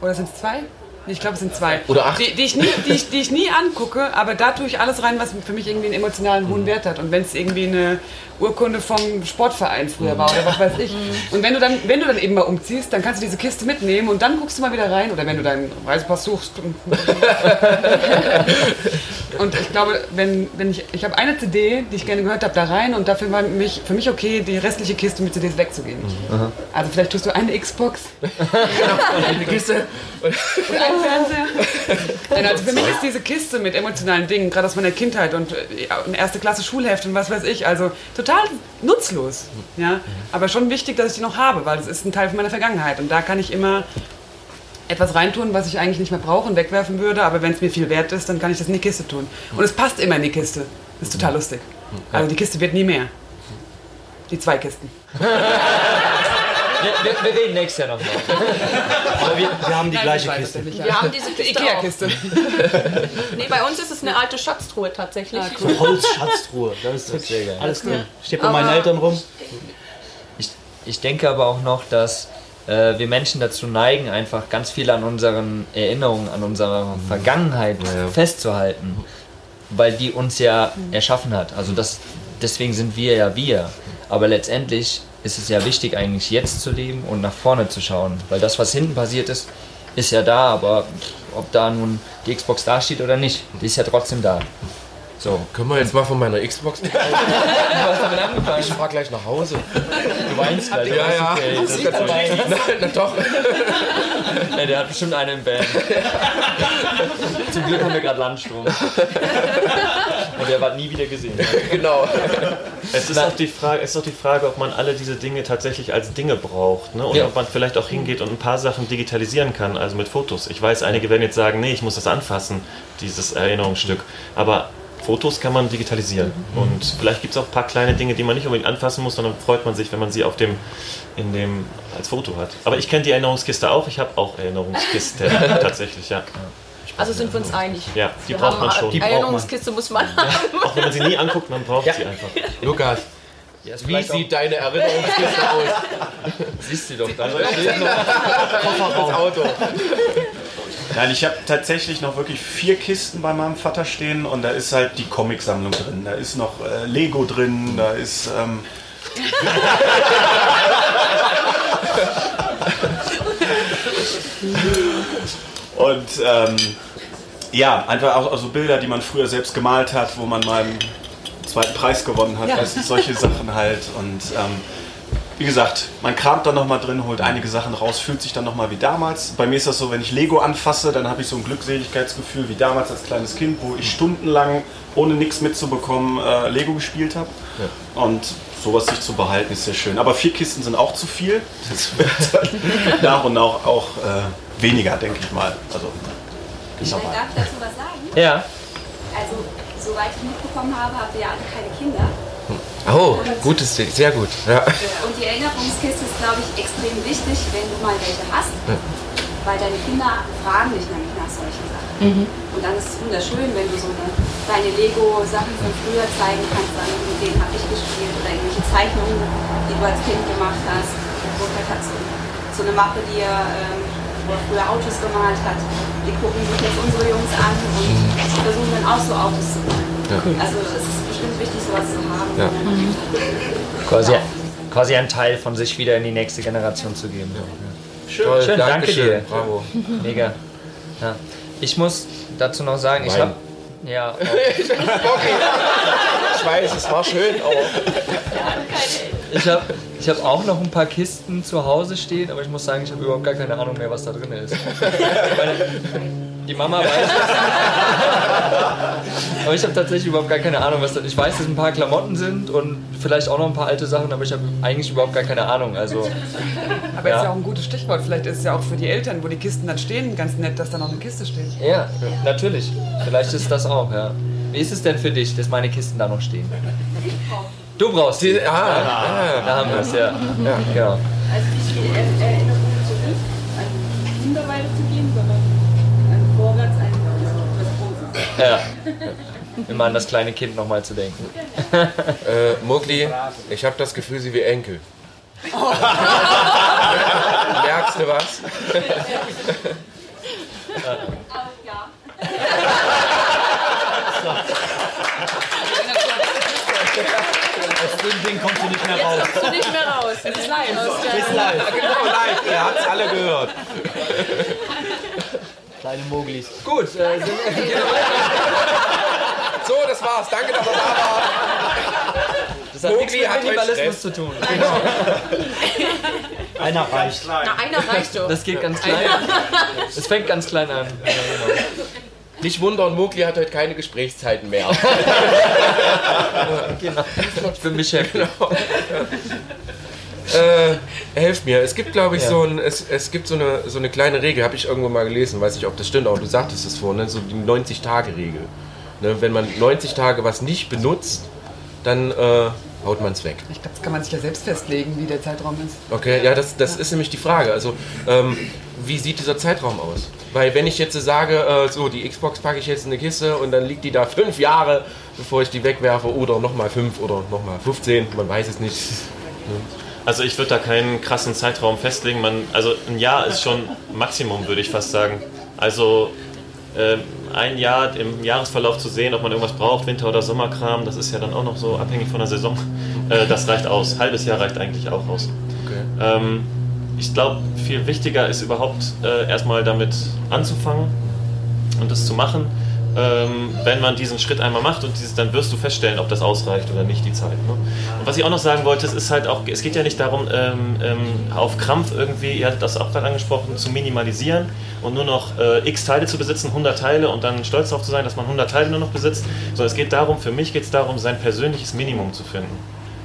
oder sind es zwei? Nee, ich glaube, es sind zwei. Oder acht. Die, die, ich nie, die, ich, die ich nie angucke, aber da tue ich alles rein, was für mich irgendwie einen emotionalen hohen Wert hat. Und wenn es irgendwie eine Urkunde vom Sportverein früher war oder was weiß ich. Und wenn du, dann, wenn du dann eben mal umziehst, dann kannst du diese Kiste mitnehmen und dann guckst du mal wieder rein. Oder wenn du deinen Reisepass suchst. Und [laughs] ich glaube, wenn, wenn ich, ich habe eine CD, die ich gerne gehört habe, da rein und dafür war mich, für mich okay, die restliche Kiste mit CDs wegzugeben. Aha. Also vielleicht tust du eine Xbox [laughs] Eine Kiste. und einen Fernseher. Nein, also für mich ist diese Kiste mit emotionalen Dingen, gerade aus meiner Kindheit und äh, eine erste Klasse Schulheft und was weiß ich, also total nutzlos. Ja? Aber schon wichtig, dass ich die noch habe, weil es ist ein Teil von meiner Vergangenheit und da kann ich immer etwas reintun, was ich eigentlich nicht mehr brauche und wegwerfen würde, aber wenn es mir viel wert ist, dann kann ich das in die Kiste tun. Und es passt immer in die Kiste. Das ist total lustig. Also die Kiste wird nie mehr. Die zwei Kisten. [laughs] Wir, wir, wir reden nächstes Jahr nochmal. Aber wir, wir haben die Nein, gleiche das Kiste. nicht, ja. Wir haben diese Die Kiste auch. Ikea-Kiste. Nee, bei uns ist es eine alte Schatztruhe tatsächlich. So Holzschatztruhe. Da ist Das ist sehr geil. alles drin. Ja. Steht bei meinen Eltern rum. Ich, ich denke aber auch noch, dass äh, wir Menschen dazu neigen, einfach ganz viel an unseren Erinnerungen, an unserer Vergangenheit festzuhalten, weil die uns ja erschaffen hat. Also das, deswegen sind wir ja wir. Aber letztendlich ist es ja wichtig, eigentlich jetzt zu leben und nach vorne zu schauen, weil das, was hinten passiert ist, ist ja da, aber ob da nun die Xbox dasteht oder nicht, die ist ja trotzdem da. So. Können wir jetzt mal von meiner Xbox? [laughs] Du hast damit angefangen. Ich fahr gleich nach Hause. Du weinst gleich. Ja, ja. Okay, das ist Na, [laughs] na doch. [laughs] Ja, der hat bestimmt eine im Band. Zum Glück haben wir gerade Landstrom. Und der war nie wieder gesehen. [laughs] Genau. Es ist, auch die Frage, es ist auch die Frage, ob man alle diese Dinge tatsächlich als Dinge braucht. Ne? Und Ja. ob man vielleicht auch hingeht und ein paar Sachen digitalisieren kann, also mit Fotos. Ich weiß, einige werden jetzt sagen, nee, ich muss das anfassen, dieses Erinnerungsstück. Aber Fotos kann man digitalisieren. Und vielleicht gibt es auch ein paar kleine Dinge, die man nicht unbedingt anfassen muss, sondern freut man sich, wenn man sie auf dem, in dem, als Foto hat. Aber ich kenne die Erinnerungskiste auch. Ich habe auch Erinnerungskiste [laughs] tatsächlich, ja. Also sind wir uns einig. Ja, die Wir braucht haben man schon. Die Erinnerungskiste muss man haben. [laughs] Auch wenn man sie nie anguckt, man braucht sie einfach. Lukas, Ja, ist wie sieht deine Erinnerungskiste [laughs] aus? siehst du doch dann. Das Auto. Nein, ich habe tatsächlich noch wirklich vier Kisten bei meinem Vater stehen und da ist halt die Comicsammlung drin. Da ist noch äh, Lego drin, da ist. Ähm, [laughs] und ähm, ja, einfach auch so Bilder, die man früher selbst gemalt hat, wo man mal einen zweiten Preis gewonnen hat. Ja. Sind solche [laughs] Sachen halt. Und ähm, wie gesagt, man kramt dann nochmal drin, holt einige Sachen raus, fühlt sich dann nochmal wie damals. Bei mir ist das so, wenn ich Lego anfasse, dann habe ich so ein Glückseligkeitsgefühl wie damals als kleines Kind, wo ich stundenlang, ohne nichts mitzubekommen, äh, Lego gespielt habe. Und sowas sich zu behalten, ist sehr schön. Aber vier Kisten sind auch zu viel. Das wird dann [laughs] nach und nach auch äh, weniger, denke ich mal. Also, ist Darf normal. ich dazu was sagen? Ja. Also, soweit ich mitbekommen habe, habt ihr ja alle keine Kinder. Oh, gutes Ding, sehr gut. Ja. Und die Erinnerungskiste ist, glaube ich, extrem wichtig, wenn du mal welche hast. Weil deine Kinder fragen dich nämlich nach solchen Sachen. Und dann ist es wunderschön, wenn du so eine kleine Lego-Sachen von früher zeigen kannst, dann mit denen habe ich gespielt oder irgendwelche Zeichnungen, die du als Kind gemacht hast. Burkhard hat so, so eine Mappe, die er, ähm, wo er früher Autos gemalt hat. Die gucken sich jetzt unsere Jungs an und versuchen dann auch so Autos zu malen. Also es ist bestimmt wichtig, sowas zu haben. Ja. Quasi, quasi ein Teil von sich wieder in die nächste Generation zu geben. Schön, Toll, schön danke Dankeschön, dir. Bravo. Mega. Ja. Ich muss dazu noch sagen, ich Wein. habe. Ja, [laughs] auch. Ich weiß, es war schön, aber ich habe ich hab auch noch ein paar Kisten zu Hause stehen, aber ich muss sagen, ich habe überhaupt gar keine Ahnung mehr, was da drin ist. [laughs] Die Mama weiß es. [laughs] Aber ich habe tatsächlich überhaupt gar keine Ahnung, was da Ich weiß, dass ein paar Klamotten sind und vielleicht auch noch ein paar alte Sachen, aber ich habe eigentlich überhaupt gar keine Ahnung. Also, Aber Ja. ist ja auch ein gutes Stichwort. Vielleicht ist es ja auch für die Eltern, wo die Kisten dann stehen, ganz nett, dass da noch eine Kiste steht. ja, natürlich. Vielleicht ist das auch, ja. Wie ist es denn für dich, dass meine Kisten da noch stehen? Du brauchst die. Ah, ja. Da haben wir es, ja. ja. Genau. Also nicht die Er- Erinnerung zurück an Kinder weiterzugeben, sondern an vorwärts an was Großes. Ja. immer an das kleine Kind nochmal zu denken. [laughs] Äh, Mugli, ich habe das Gefühl, sie wie Enkel. [laughs] Merkst du was? Aus dem Ding kommst du nicht mehr raus. Kommst du nicht mehr raus. Es ist live. Bis live. Genau, live. Ihr habt's alle gehört. Kleine Moglis. Gut, äh, sind, So, das war's. Danke, dass ihr da wart. das hat nichts Mogli mit hat Minimalismus zu tun. Einer reicht. Na, einer reicht doch. Das geht ganz klein. Es fängt ganz klein an. Ja, genau. Nicht wundern, Mogli hat heute keine Gesprächszeiten mehr. [laughs] genau. Ich bin beschäftigt. Äh, helft mir. Es gibt, glaube ich, Ja. so, ein, es, es gibt so eine, so eine kleine Regel, habe ich irgendwo mal gelesen, weiß nicht, ob das stimmt, aber du sagtest es vorhin, ne? so die 90-Tage-Regel. Ne? Wenn man 90 Tage was nicht benutzt, dann äh, haut man es weg. Ich glaube, das kann man sich ja selbst festlegen, wie der Zeitraum ist. Okay, ja, das, das ist nämlich die Frage. Also, ähm, wie sieht dieser Zeitraum aus? Weil wenn ich jetzt sage, äh, so, die Xbox packe ich jetzt in eine Kiste und dann liegt die da [laughs] fünf Jahre, bevor ich die wegwerfe, oder nochmal fünf oder nochmal 15, man weiß es nicht. [laughs] Also ich würde da keinen krassen Zeitraum festlegen. Man, also ein Jahr ist schon Maximum, würde ich fast sagen. Also ähm, ein Jahr im Jahresverlauf zu sehen, ob man irgendwas braucht, Winter- oder Sommerkram, das ist ja dann auch noch so abhängig von der Saison. [laughs] Äh, das reicht aus. Halbes Jahr reicht eigentlich auch aus. Okay. Ähm, ich glaube, viel wichtiger ist überhaupt äh, erstmal damit anzufangen und das zu machen. Ähm, wenn man diesen Schritt einmal macht und dieses, dann wirst du feststellen, ob das ausreicht oder nicht, die Zeit. Ne? Und was ich auch noch sagen wollte, es ist halt auch, es geht ja nicht darum, ähm, ähm, auf Krampf irgendwie, ihr hattet das auch gerade angesprochen, zu minimalisieren und nur noch äh, x Teile zu besitzen, 100 Teile und dann stolz darauf zu sein, dass man 100 Teile nur noch besitzt, sondern es geht darum, für mich geht es darum, sein persönliches Minimum zu finden.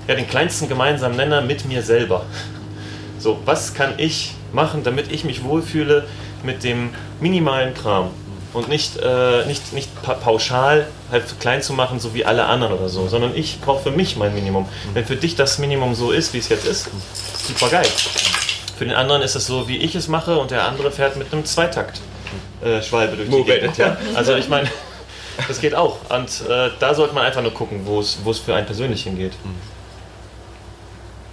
Ja, den kleinsten gemeinsamen Nenner mit mir selber. So, was kann ich machen, damit ich mich wohlfühle mit dem minimalen Kram? Und nicht, äh, nicht, nicht pa pauschal halt klein zu machen, so wie alle anderen oder so, sondern ich brauche für mich mein Minimum. Wenn für dich das Minimum so ist, wie es jetzt ist, super geil. Für den anderen ist es so, wie ich es mache und der andere fährt mit einem Zweitakt äh, Schwalbe durch die. Gegend. Ja? Also ich meine, das geht auch. Und äh, da sollte man einfach nur gucken, wo es wo es für einen persönlich hingeht.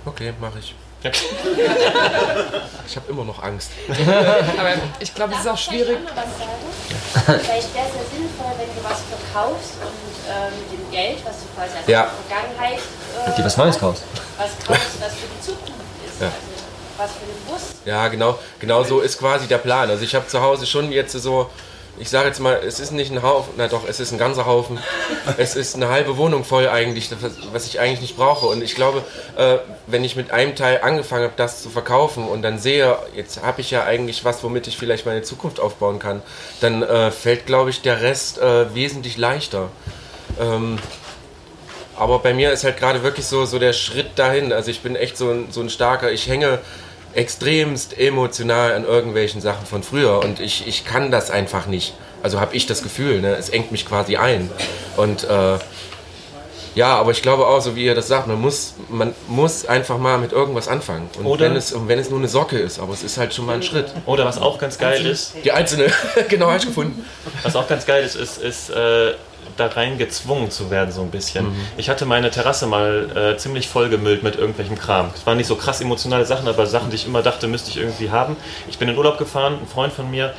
Okay, mache ich. Ich habe immer noch Angst. [laughs] Aber ich glaube, es ist auch schwierig. Vielleicht wäre es ja sinnvoll, wenn du was verkaufst und äh, mit dem Geld, was du quasi aus Ja. der Vergangenheit äh, Die was Neues kaufst. was [laughs] kaufst, was für die Zukunft ist. Ja. Also was für den Bus. Ja, genau, genau so ist quasi der Plan. Also ich habe zu Hause schon jetzt so, ich sage jetzt mal, es ist nicht ein Haufen, na doch, es ist ein ganzer Haufen. Es ist eine halbe Wohnung voll eigentlich, was- ich eigentlich nicht brauche. Und ich glaube, äh, wenn ich mit einem Teil angefangen habe, das zu verkaufen und dann sehe, jetzt habe ich ja eigentlich was, womit ich vielleicht meine Zukunft aufbauen kann, dann äh, fällt, glaube ich, der Rest äh, wesentlich leichter. Ähm, aber bei mir ist halt gerade wirklich so, so der Schritt dahin. Also ich bin echt so ein, so ein starker, ich hänge extremst emotional an irgendwelchen Sachen von früher und ich, ich kann das einfach nicht. Also habe ich das Gefühl, ne? es engt mich quasi ein. Und äh, ja, aber ich glaube auch, so wie ihr das sagt, man muss, man muss einfach mal mit irgendwas anfangen. Und Oder- wenn, es, und wenn es nur eine Socke ist, aber es ist halt schon mal ein Schritt. Oder was auch ganz geil ist, Die einzelne, [laughs] genau, habe ich gefunden. Was auch ganz geil ist, ist, ist äh, da rein gezwungen zu werden, so ein bisschen. Ich hatte meine Terrasse mal äh, ziemlich vollgemüllt mit irgendwelchem Kram. Es waren nicht so krass emotionale Sachen, aber Sachen, die ich immer dachte, müsste ich irgendwie haben. Ich bin in Urlaub gefahren, ein Freund von mir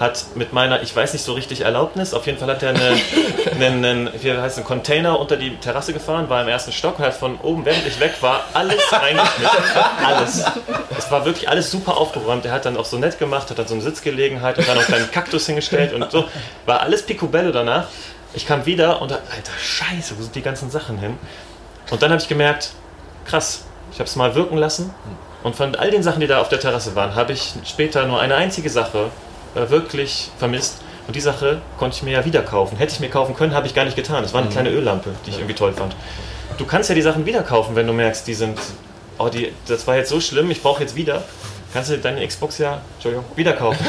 hat mit meiner, ich weiß nicht so richtig Erlaubnis, auf jeden Fall hat er eine, [laughs] einen, einen, wie heißt ein Container unter die Terrasse gefahren, war im ersten Stock und hat von oben, während ich weg war, alles [laughs] reingeschmissen. Alles. Es war wirklich alles super aufgeräumt. Er hat dann auch so nett gemacht, hat dann so eine Sitzgelegenheit und dann noch einen kleinen Kaktus hingestellt und so. War alles picobello danach. Ich kam wieder und da, alter Scheiße, wo sind die ganzen Sachen hin? Und dann habe ich gemerkt, krass, ich habe es mal wirken lassen und von all den Sachen, die da auf der Terrasse waren, habe ich später nur eine einzige Sache äh, wirklich vermisst. Und die Sache konnte ich mir ja wieder kaufen. Hätte ich mir kaufen können, habe ich gar nicht getan. Es war eine Mhm. kleine Öllampe, die ich irgendwie toll fand. Du kannst ja die Sachen wieder kaufen, wenn du merkst, die sind, oh, die, das war jetzt so schlimm, ich brauche jetzt wieder. Kannst du deine Xbox ja, wieder kaufen.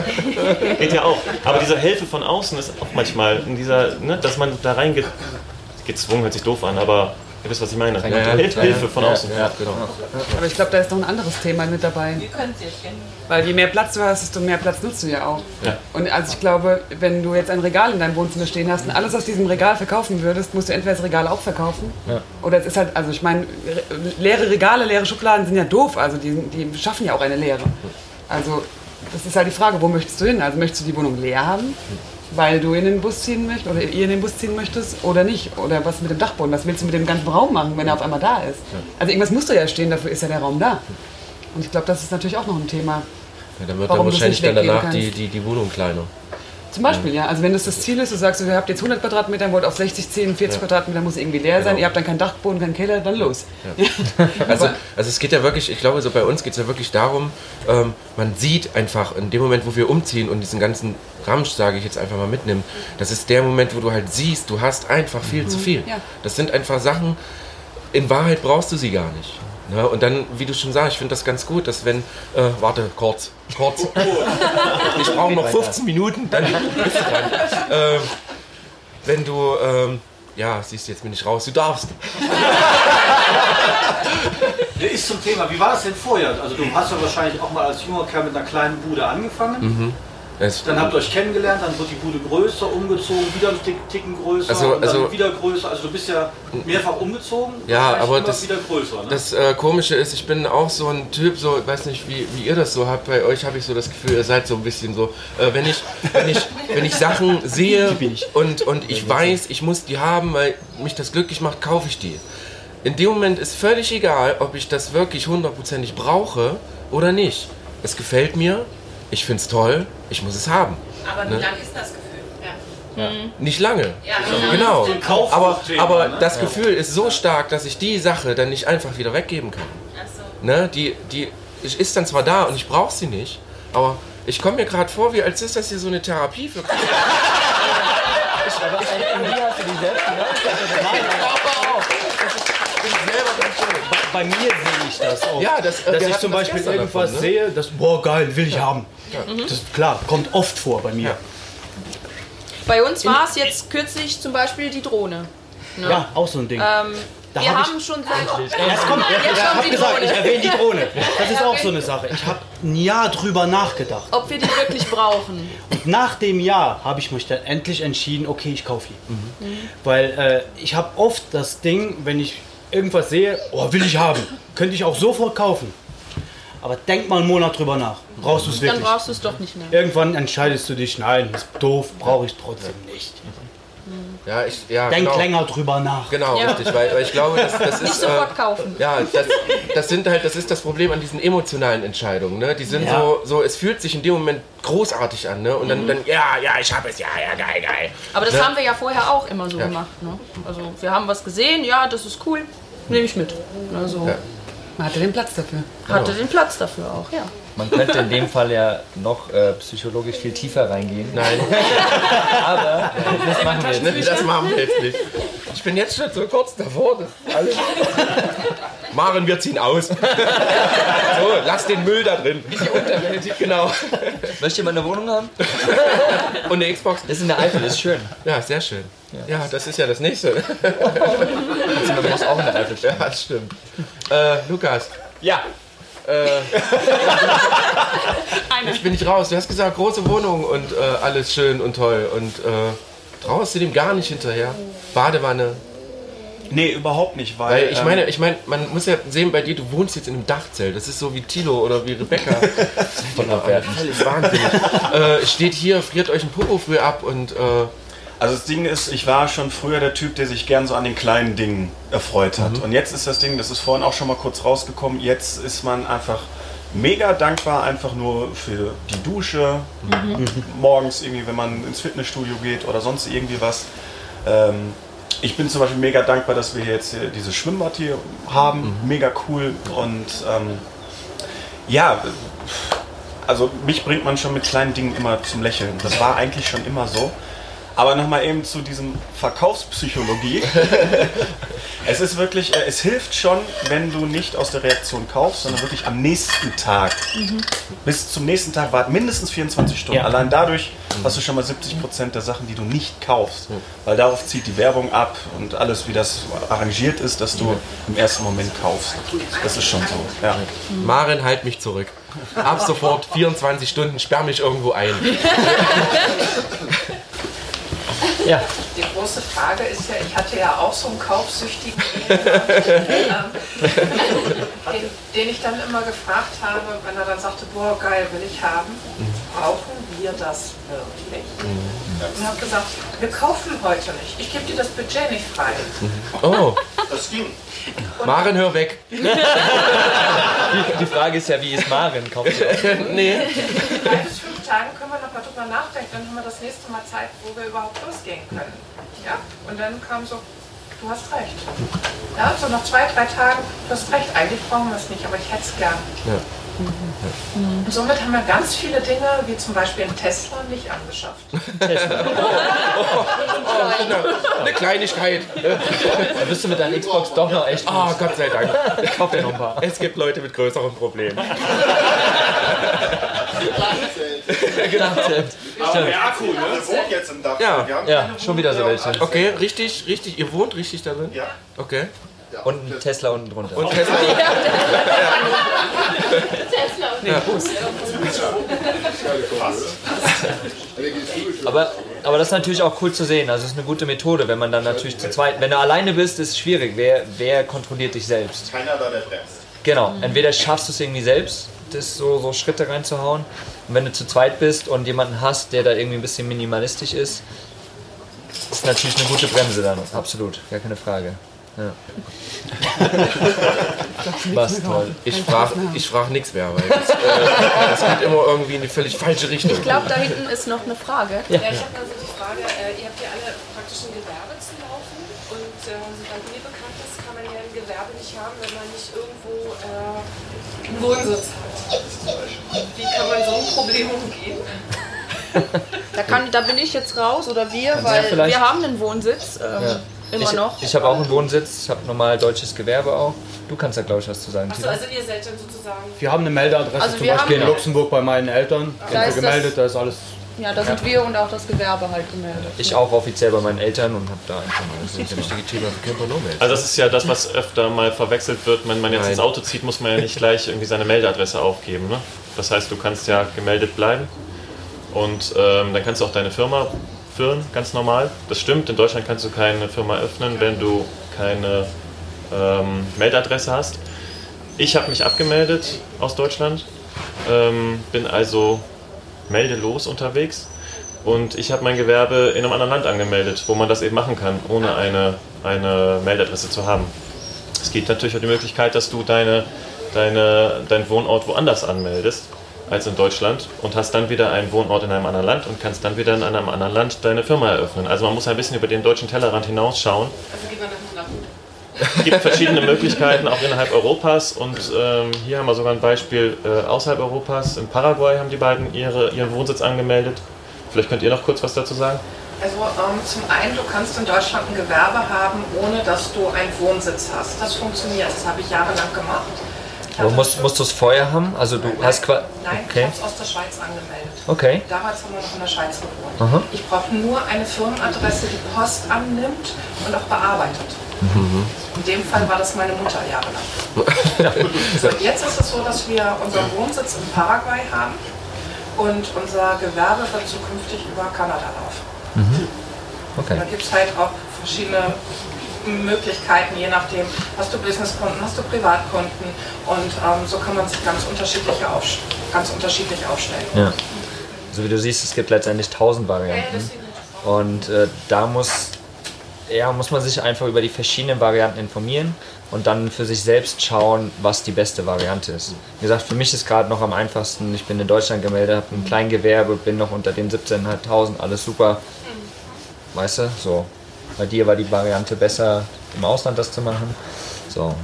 [laughs] Geht ja auch. Aber diese Hilfe von außen ist auch manchmal in dieser, ne, dass man da rein ge gezwungen, hört sich doof an, aber Ihr wisst, was ich meine. Ja, ja, Hilfe, ja, Hilfe von ja, außen. ja, genau. Aber ich glaube, da ist noch ein anderes Thema mit dabei. Wir können es jetzt kennen. Weil je mehr Platz du hast, desto mehr Platz nutzt du ja auch. Ja. Und also ich glaube, wenn du jetzt ein Regal in deinem Wohnzimmer stehen hast und alles aus diesem Regal verkaufen würdest, musst du entweder das Regal auch verkaufen. Ja. Oder es ist halt, also ich meine, re- leere Regale, leere Schubladen sind ja doof. Also die, die schaffen ja auch eine Leere. Also das ist halt die Frage, wo möchtest du hin? Also möchtest du die Wohnung leer haben? Weil du in den Bus ziehen möchtest oder ihr in den Bus ziehen möchtest oder nicht? Oder was mit dem Dachboden? Was willst du mit dem ganzen Raum machen, wenn er auf einmal da ist? Also irgendwas musst du ja stehen, dafür ist ja der Raum da. Und ich glaube, das ist natürlich auch noch ein Thema. Ja, dann wird Warum dann wahrscheinlich dann danach die, die, die Wohnung kleiner. Zum Beispiel, ja. Also wenn das das Ziel ist, du sagst, ihr habt jetzt 100 Quadratmeter, wollt auf 60 ziehen, 40 Ja. Quadratmeter muss irgendwie leer sein, Genau. ihr habt dann keinen Dachboden, keinen Keller, dann los. [laughs] Also, also es geht ja wirklich, ich glaube, so bei uns geht es ja wirklich darum, ähm, man sieht einfach in dem Moment, wo wir umziehen und diesen ganzen Ramsch, sage ich jetzt einfach mal mitnehmen, das ist der Moment, wo du halt siehst, du hast einfach viel zu viel. Ja. Das sind einfach Sachen, in Wahrheit brauchst du sie gar nicht. Ne? Und dann, wie du schon sagst, ich finde das ganz gut, dass wenn, äh, warte, kurz, kurz, [laughs] ich brauche noch 15 Minuten, dann bist du dran. Ähm, wenn du, ähm, ja, siehst du jetzt bin ich raus, du darfst. [laughs] Der ist zum Thema, wie war das denn vorher? Also du hast ja wahrscheinlich auch mal als junger Kerl mit einer kleinen Bude angefangen. Mhm. Es- Dann habt ihr euch kennengelernt, dann wird die Bude größer, umgezogen, wieder ein Tick- Ticken größer Also- und dann also- wieder größer. Also du bist ja mehrfach umgezogen, Ja, aber immer das, wieder größer. Ne? das äh, Komische ist, ich bin auch so ein Typ, so, ich weiß nicht, wie, wie ihr das so habt. Bei euch habe ich so das Gefühl, ihr seid so ein bisschen so, äh, wenn, ich, wenn, ich, wenn ich Sachen [laughs] sehe und, und ich weiß, ich muss die haben, weil mich das glücklich macht, kaufe ich die. In dem Moment ist völlig egal, ob ich das wirklich hundertprozentig brauche oder nicht. Es gefällt mir, ich finde es toll, ich muss es haben. Aber wie Ne? lang ist das Gefühl? Ja. Nicht lange. Ja, genau. So Kauf- Aber, aber ne? das Ja. Gefühl ist so stark, dass ich die Sache dann nicht einfach wieder weggeben kann. Ne? Die, die ich- ist dann zwar da und ich brauche sie nicht, aber ich komme mir gerade vor, wie als ist das hier so eine Therapie für. [laughs] Aber irgendwie hast du die selbst Bei mir sehe ich das auch. Ja, das, äh, dass ich zum das Beispiel irgendwas davon, ne? sehe, das, boah, geil, will ich haben. Ja. Mhm. Das ist klar, kommt oft vor bei mir. Bei uns war es jetzt kürzlich zum Beispiel die Drohne. Ne? Ja, auch so ein Ding. Ähm, Da wir hab haben ich- schon seit. Jetzt kommt, Jetzt ich kommt habe die gesagt, Drohne. ich erwähne die Drohne. [laughs] Das ist Ja, auch so eine Sache. Ich habe ein Jahr drüber nachgedacht. Ob wir die wirklich brauchen. Und nach dem Jahr habe ich mich dann endlich entschieden, okay, ich kaufe die. Mhm. Weil äh, ich habe oft das Ding, wenn ich irgendwas sehe, oh, will ich haben, könnte ich auch sofort kaufen. Aber denk mal einen Monat drüber nach. Brauchst du es Dann wirklich? brauchst du es doch nicht mehr. Irgendwann entscheidest du dich, nein, ist doof, brauche ich trotzdem nicht. Ja, ich, ja, Denk genau. länger drüber nach. Genau, Ja. richtig, weil, weil ich glaube, das, das [laughs] ist. Nicht sofort äh, kaufen. Ja, das, das sind halt, das ist das Problem an diesen emotionalen Entscheidungen. Ne? Die sind Ja. so, so, es fühlt sich in dem Moment großartig an, ne? Und dann, Mhm. dann, ja, ja, ich habe es, ja, ja, geil, geil. Aber das ne? haben wir ja vorher auch immer so Ja. gemacht. Ne? Also wir haben was gesehen, ja, das ist cool, nehme ich mit. Also Ja. Man hatte den Platz dafür. hatte den Platz dafür auch, ja. Man könnte in dem Fall ja noch äh, psychologisch viel tiefer reingehen. Nein. [laughs] Aber das machen wir jetzt nicht. Das machen wir jetzt nicht. Ich bin jetzt schon so kurz davor. Alles. Maren, wir ziehen aus. [laughs] so, lass den Müll da drin. Die Unterwelt. Genau. Möchtet ihr mal eine Wohnung haben? [laughs] Und eine Xbox. Das ist in der Eifel, das ist schön. Ja, sehr schön. Ja, das ist ja das nächste. Man muss auch in der Eifel Ja, das stimmt. Äh, Lukas. Ja. Äh, ich bin nicht raus. Du hast gesagt, große Wohnung und äh, alles schön und toll. Und äh, traust du dem gar nicht hinterher? Badewanne. Nee, überhaupt nicht, weil. Weil ich ähm, meine, ich meine, man muss ja sehen bei dir, du wohnst jetzt in einem Dachzelt. Das ist so wie Tilo oder wie Rebecca. [laughs] Von der Völlig wahnsinnig. äh, steht hier, friert euch ein Popo früh ab und. Also das Ding ist, ich war schon früher der Typ, der sich gern so an den kleinen Dingen erfreut hat. Und jetzt ist das Ding, das ist vorhin auch schon mal kurz rausgekommen, jetzt ist man einfach mega dankbar einfach nur für die Dusche, Mhm. morgens irgendwie, wenn man ins Fitnessstudio geht oder sonst irgendwie was. Ähm, ich bin zum Beispiel mega dankbar, dass wir jetzt hier dieses Schwimmbad hier haben, mega cool und ähm, ja, also mich bringt man schon mit kleinen Dingen immer zum Lächeln. Das war eigentlich schon immer so. Aber nochmal eben zu diesem Verkaufspsychologie. [laughs] es ist wirklich, äh, es hilft schon, wenn du nicht aus der Reaktion kaufst, sondern wirklich am nächsten Tag. Mhm. Bis zum nächsten Tag warten mindestens 24 Stunden. Ja. Allein dadurch hast du schon mal 70% der Sachen, die du nicht kaufst. Weil darauf zieht die Werbung ab und alles, wie das arrangiert ist, dass du im ersten Moment kaufst. Das ist schon so. Ja. Maren, halt mich zurück. Ab sofort 24 Stunden, sperr mich irgendwo ein. [laughs] Ja. Die große Frage ist ja, ich hatte ja auch so einen kaufsüchtigen Ehemann, den, den ich dann immer gefragt habe, wenn er dann sagte, boah geil, will ich haben, brauchen wir das wirklich? Und habe gesagt, wir kaufen heute nicht. Ich gebe dir das Budget nicht frei. Oh, Das ging. Maren, hör weg. [laughs] Die, die Frage ist ja, wie ist Maren? Kauft sie auch? nee. Tagen können wir noch mal drüber nachdenken, dann haben wir das nächste Mal Zeit, wo wir überhaupt losgehen können. Ja? Und dann kam so, du hast recht. Ja, so nach zwei, drei Tagen, du hast recht, eigentlich brauchen wir es nicht, aber ich hätte es gern. Ja. Und somit haben wir ganz viele Dinge, wie zum Beispiel einen Tesla, nicht angeschafft. [laughs] Eine Kleinigkeit. Da bist du mit deiner Xbox doch noch echt Ah. Gott sei Dank. Kauf dir noch ein paar. Es gibt Leute mit größeren Problemen. [laughs] [laughs] genau. Aber der Akku, ne? Der wohnt jetzt im Dach. Ja. Ja, schon wieder so welche. Okay, richtig, richtig. Ihr wohnt richtig darin? Ja. Okay. Und ein Tesla unten drunter. Und Tesla. [laughs] Tesla und Nee, Bus. Aber, aber das ist natürlich auch cool zu sehen. Also es ist eine gute Methode, wenn man dann natürlich zu zweit. Wenn du alleine bist, ist es schwierig. Wer, wer kontrolliert dich selbst? Keiner da, der bremst. Genau. Entweder schaffst du es irgendwie selbst, das so, so Schritte reinzuhauen. Und wenn du zu zweit bist und jemanden hast, der da irgendwie ein bisschen minimalistisch ist, ist natürlich eine gute Bremse dann. Absolut, gar keine Frage. Ja. [laughs] Was toll. Ich frage ich frag nichts mehr, weil das, äh, geht immer irgendwie in die völlig falsche Richtung. Ich glaube, da hinten ist noch eine Frage. Ja, ich habe also die Frage, äh, ihr habt ja alle praktisch ein Gewerbe zu laufen und äh, soweit mir bekannt ist, kann man ja ein Gewerbe nicht haben, wenn man nicht irgendwo äh, einen Wohnsitz hat. Wie kann man so ein Problem umgehen? Da, kann, da bin ich jetzt raus oder wir, Kannst ja weil vielleicht- wir haben einen Wohnsitz. Ähm, Ja. Immer ich, noch. Ich habe auch einen Wohnsitz, ich habe normal deutsches Gewerbe auch. Du kannst da glaube ich was zu sagen. Achso, also ihr seid dann sozusagen. Wir haben eine Meldeadresse Also zum wir Beispiel haben- in Luxemburg bei meinen Eltern. Da Sind wir ist gemeldet, da ist alles. Ja, da sind wir und auch das Gewerbe halt gemeldet. Ich auch offiziell bei meinen Eltern und habe da einfach mal Das ist das wichtige Thema für Camper Nomad. Also das ist ja das, was öfter mal verwechselt wird. Wenn man jetzt Nein. ins Auto zieht, muss man ja nicht gleich irgendwie seine Meldeadresse aufgeben. Ne? Das heißt, du kannst ja gemeldet bleiben und ähm, dann kannst du auch deine Firma führen, ganz normal. Das stimmt, in Deutschland kannst du keine Firma öffnen, wenn du keine ähm, Meldadresse hast. Ich habe mich abgemeldet aus Deutschland, ähm, bin also meldelos unterwegs und ich habe mein Gewerbe in einem anderen Land angemeldet, wo man das eben machen kann, ohne eine, eine Meldadresse zu haben. Es gibt natürlich auch die Möglichkeit, dass du deine, deine, deinen Wohnort woanders anmeldest als in Deutschland und hast dann wieder einen Wohnort in einem anderen Land und kannst dann wieder in einem anderen Land deine Firma eröffnen. Also man muss ein bisschen über den deutschen Tellerrand hinausschauen. Also geht. Es gibt verschiedene Möglichkeiten auch innerhalb Europas und ähm, hier haben wir sogar ein Beispiel äh, außerhalb Europas. In Paraguay haben die beiden ihre, ihren Wohnsitz angemeldet. Vielleicht könnt ihr noch kurz was dazu sagen? Also ähm, zum einen, du kannst in Deutschland ein Gewerbe haben, ohne dass du einen Wohnsitz hast. Das funktioniert, das habe ich jahrelang gemacht. Ich Aber musst, musst du es vorher haben? Also du hast quasi. Nein, ich Okay. habe es aus der Schweiz angemeldet. Okay. Damals haben wir noch in der Schweiz gewohnt. Aha. Ich brauche nur eine Firmenadresse, die Post annimmt und auch bearbeitet. In dem Fall war das meine Mutter jahrelang. [laughs] So, jetzt ist es so, dass wir unseren Wohnsitz in Paraguay haben und unser Gewerbe wird zukünftig über Kanada laufen. Mhm. Okay. Da gibt es halt auch verschiedene Möglichkeiten, je nachdem, hast du Businesskunden, hast du Privatkunden und ähm, so kann man sich ganz unterschiedlich, auf, ganz unterschiedlich aufstellen. Ja. So wie du siehst, es gibt letztendlich tausend Varianten. Und äh, da muss, ja, muss man sich einfach über die verschiedenen Varianten informieren und dann für sich selbst schauen, was die beste Variante ist. Wie gesagt, für mich ist gerade noch am einfachsten, ich bin in Deutschland gemeldet, habe ein Kleingewerbe, bin noch unter den 17.500, alles super. Weißt du, so. Bei dir war die Variante besser, im Ausland das zu machen. So.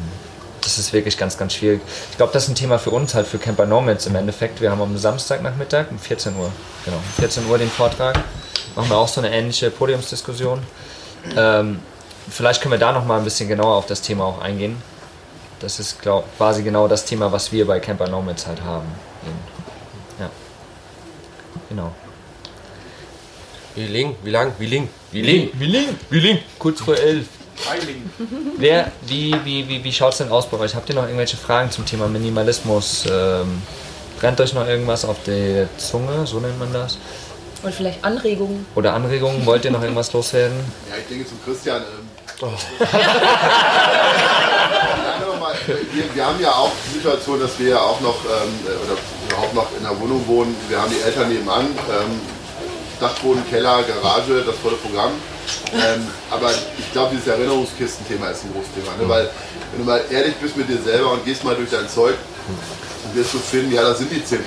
Das ist wirklich ganz, ganz schwierig. Ich glaube, das ist ein Thema für uns, halt für Camper Nomads im Endeffekt. Wir haben am Samstagnachmittag um 14 Uhr, genau, um 14 Uhr den Vortrag. machen wir auch so eine ähnliche Podiumsdiskussion. Ähm, vielleicht können wir da noch mal ein bisschen genauer auf das Thema auch eingehen. Das ist glaub, quasi genau das Thema, was wir bei Camper Nomads halt haben. Ja. Genau. Wie lang, wie lang, wie lang, wie lang, wie lang, wie lang. Kurz vor elf. Wer, wie, wie, wie, wie schaut es denn aus bei euch? Habt ihr noch irgendwelche Fragen zum Thema Minimalismus? Ähm, brennt euch noch irgendwas auf der Zunge? So nennt man das. Und vielleicht Anregungen. Oder Anregungen? Wollt ihr noch irgendwas loswerden? Ja, ich denke zum Christian. Ähm, Oh. [laughs] wir, wir, haben ja auch die Situation, dass wir ja auch noch ähm, oder überhaupt noch in einer Wohnung wohnen. Wir haben die Eltern nebenan, ähm, Dachboden, Keller, Garage, das volle Programm. Ähm, aber ich glaube, dieses Erinnerungskistenthema ist ein großes Thema. Ne? Weil, wenn du mal ehrlich bist mit dir selber und gehst mal durch dein Zeug, wirst du finden, ja, das sind die 10%,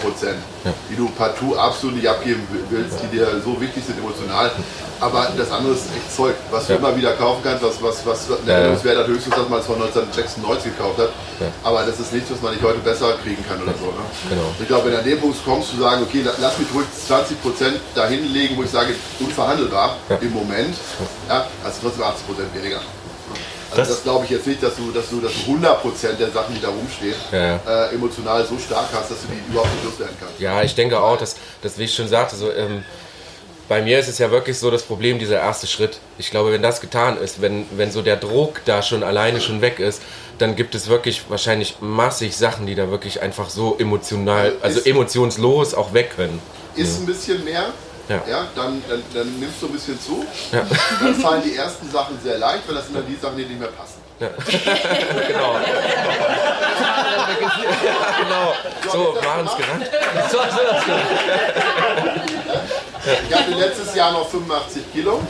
Ja. die du partout absolut nicht abgeben willst, die dir so wichtig sind emotional. Aber das andere ist echt Zeug, was du Ja. immer wieder kaufen kannst, was, was, was Ja, ja. Erinnerungswert hat höchstens, dass man es von 1996 gekauft hat. Aber das ist nichts, was man nicht heute besser kriegen kann oder so. Ne? Genau. Ich glaube, wenn du an dem Punkt kommst, zu sagen, okay, la- lass mich ruhig 20% dahin legen, wo ich sage, unverhandelbar im Moment, ja, hast du trotzdem 80% weniger. Also das, Das- glaube ich jetzt nicht, dass du, dass du, dass du 100% der Sachen, die da rumstehen, Ja, Äh, emotional so stark hast, dass du die überhaupt nicht loswerden kannst. Ja, ich denke auch, dass, dass wie ich schon sagte, so, ähm, bei mir ist es ja wirklich so das Problem, dieser erste Schritt. Ich glaube, wenn das getan ist, wenn, wenn so der Druck da schon alleine schon weg ist, dann gibt es wirklich wahrscheinlich massig Sachen, die da wirklich einfach so emotional, also Ist- emotionslos auch weg können. Ist ein bisschen mehr, Ja. ja, dann, dann, dann nimmst du ein bisschen zu. Ja. Dann fallen die ersten Sachen sehr leicht, weil das sind dann die Sachen, die nicht mehr passen. [laughs] genau. genau. So, machen es gerannt. So, so, Ich hatte letztes Jahr noch 85 Kilo.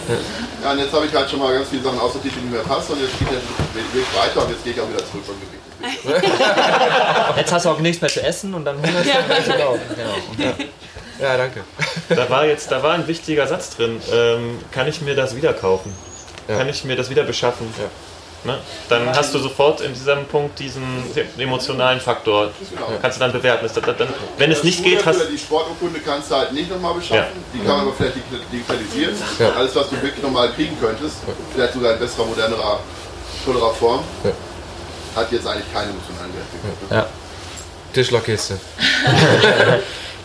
Ja, und jetzt habe ich halt schon mal ganz viele Sachen aussortiert, die nicht mehr passen. Und jetzt geht der Weg weiter und jetzt gehe ich auch wieder zurück vom Gewicht. Jetzt hast du auch nichts mehr zu essen und dann hungerst du Ja. genau. genau. Ja, danke. Da war jetzt, da war ein wichtiger Satz drin. Ähm, kann ich mir das wieder kaufen? Kann ich mir das wieder beschaffen? Ne? Dann hast du sofort in diesem Punkt diesen emotionalen Faktor. Kannst du dann bewerten. Dann, wenn es nicht geht, hast die Sporturkunde kannst du halt nicht nochmal beschaffen. Die kann man aber vielleicht dig- digitalisieren. Ja. Alles, was du wirklich nochmal kriegen könntest, vielleicht sogar in besserer, modernerer, tollerer Form, hat jetzt eigentlich keinen emotionalen Wert. Ja. Tischlerkiste. [laughs]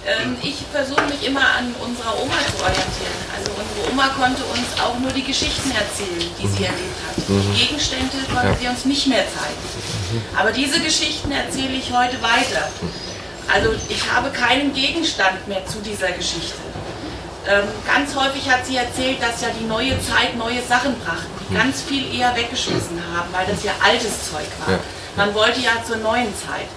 Ähm, ich versuche mich immer an unserer Oma zu orientieren. Also unsere Oma konnte uns auch nur die Geschichten erzählen, die sie erlebt hat. Mhm. Die Gegenstände konnte sie uns nicht mehr zeigen. Aber diese Geschichten erzähle ich heute weiter. Also ich habe keinen Gegenstand mehr zu dieser Geschichte. Ähm, ganz häufig hat sie erzählt, dass ja die neue Zeit neue Sachen brachten, die ganz viel eher weggeschmissen haben, weil das ja altes Zeug war. Man wollte ja zur neuen Zeit.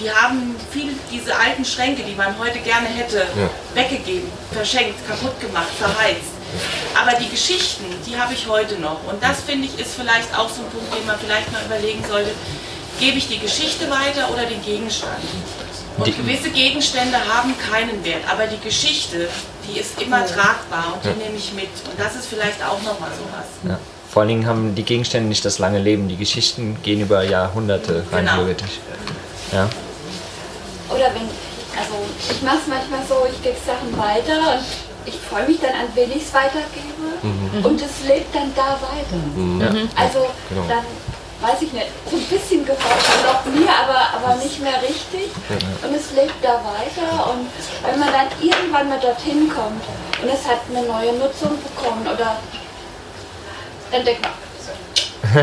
Die haben viel diese alten Schränke, die man heute gerne hätte, Ja. weggegeben, verschenkt, kaputt gemacht, verheizt. Aber die Geschichten, die habe ich heute noch. Und das finde ich ist vielleicht auch so ein Punkt, den man vielleicht mal überlegen sollte. Gebe ich die Geschichte weiter oder den Gegenstand? Und Die- gewisse Gegenstände haben keinen Wert, aber die Geschichte, die ist immer tragbar und die Ja. nehme ich mit. Und das ist vielleicht auch nochmal sowas. Ja. Vor allen Dingen haben die Gegenstände nicht das lange Leben. Die Geschichten gehen über Jahrhunderte rein Genau. theoretisch. Ja. Oder wenn, also ich mache es manchmal so, ich gebe Sachen weiter und ich freue mich dann an, wen ich es weitergebe Mhm. und es lebt dann da weiter. Mhm. Ja. Also Genau. dann weiß ich nicht, so ein bisschen gehört es noch mir, aber, aber nicht mehr richtig. Und es lebt da weiter und wenn man dann irgendwann mal dorthin kommt und es hat eine neue Nutzung bekommen oder dann denkt man, [laughs]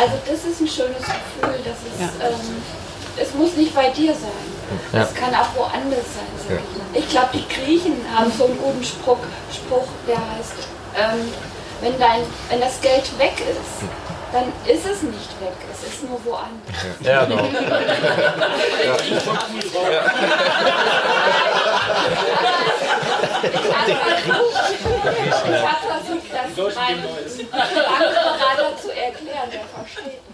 also das ist ein schönes Gefühl, das ist, ähm, es muss nicht bei dir sein. Ja. Es kann auch woanders sein. Ja. ich glaube, die Griechen haben so einen guten Spruch, Spruch der heißt, ähm, wenn, dein, wenn das Geld weg ist, dann ist es nicht weg, es ist nur woanders. Ja, genau. Ich habe versucht, das meinem Bankberater zu erklären, der versteht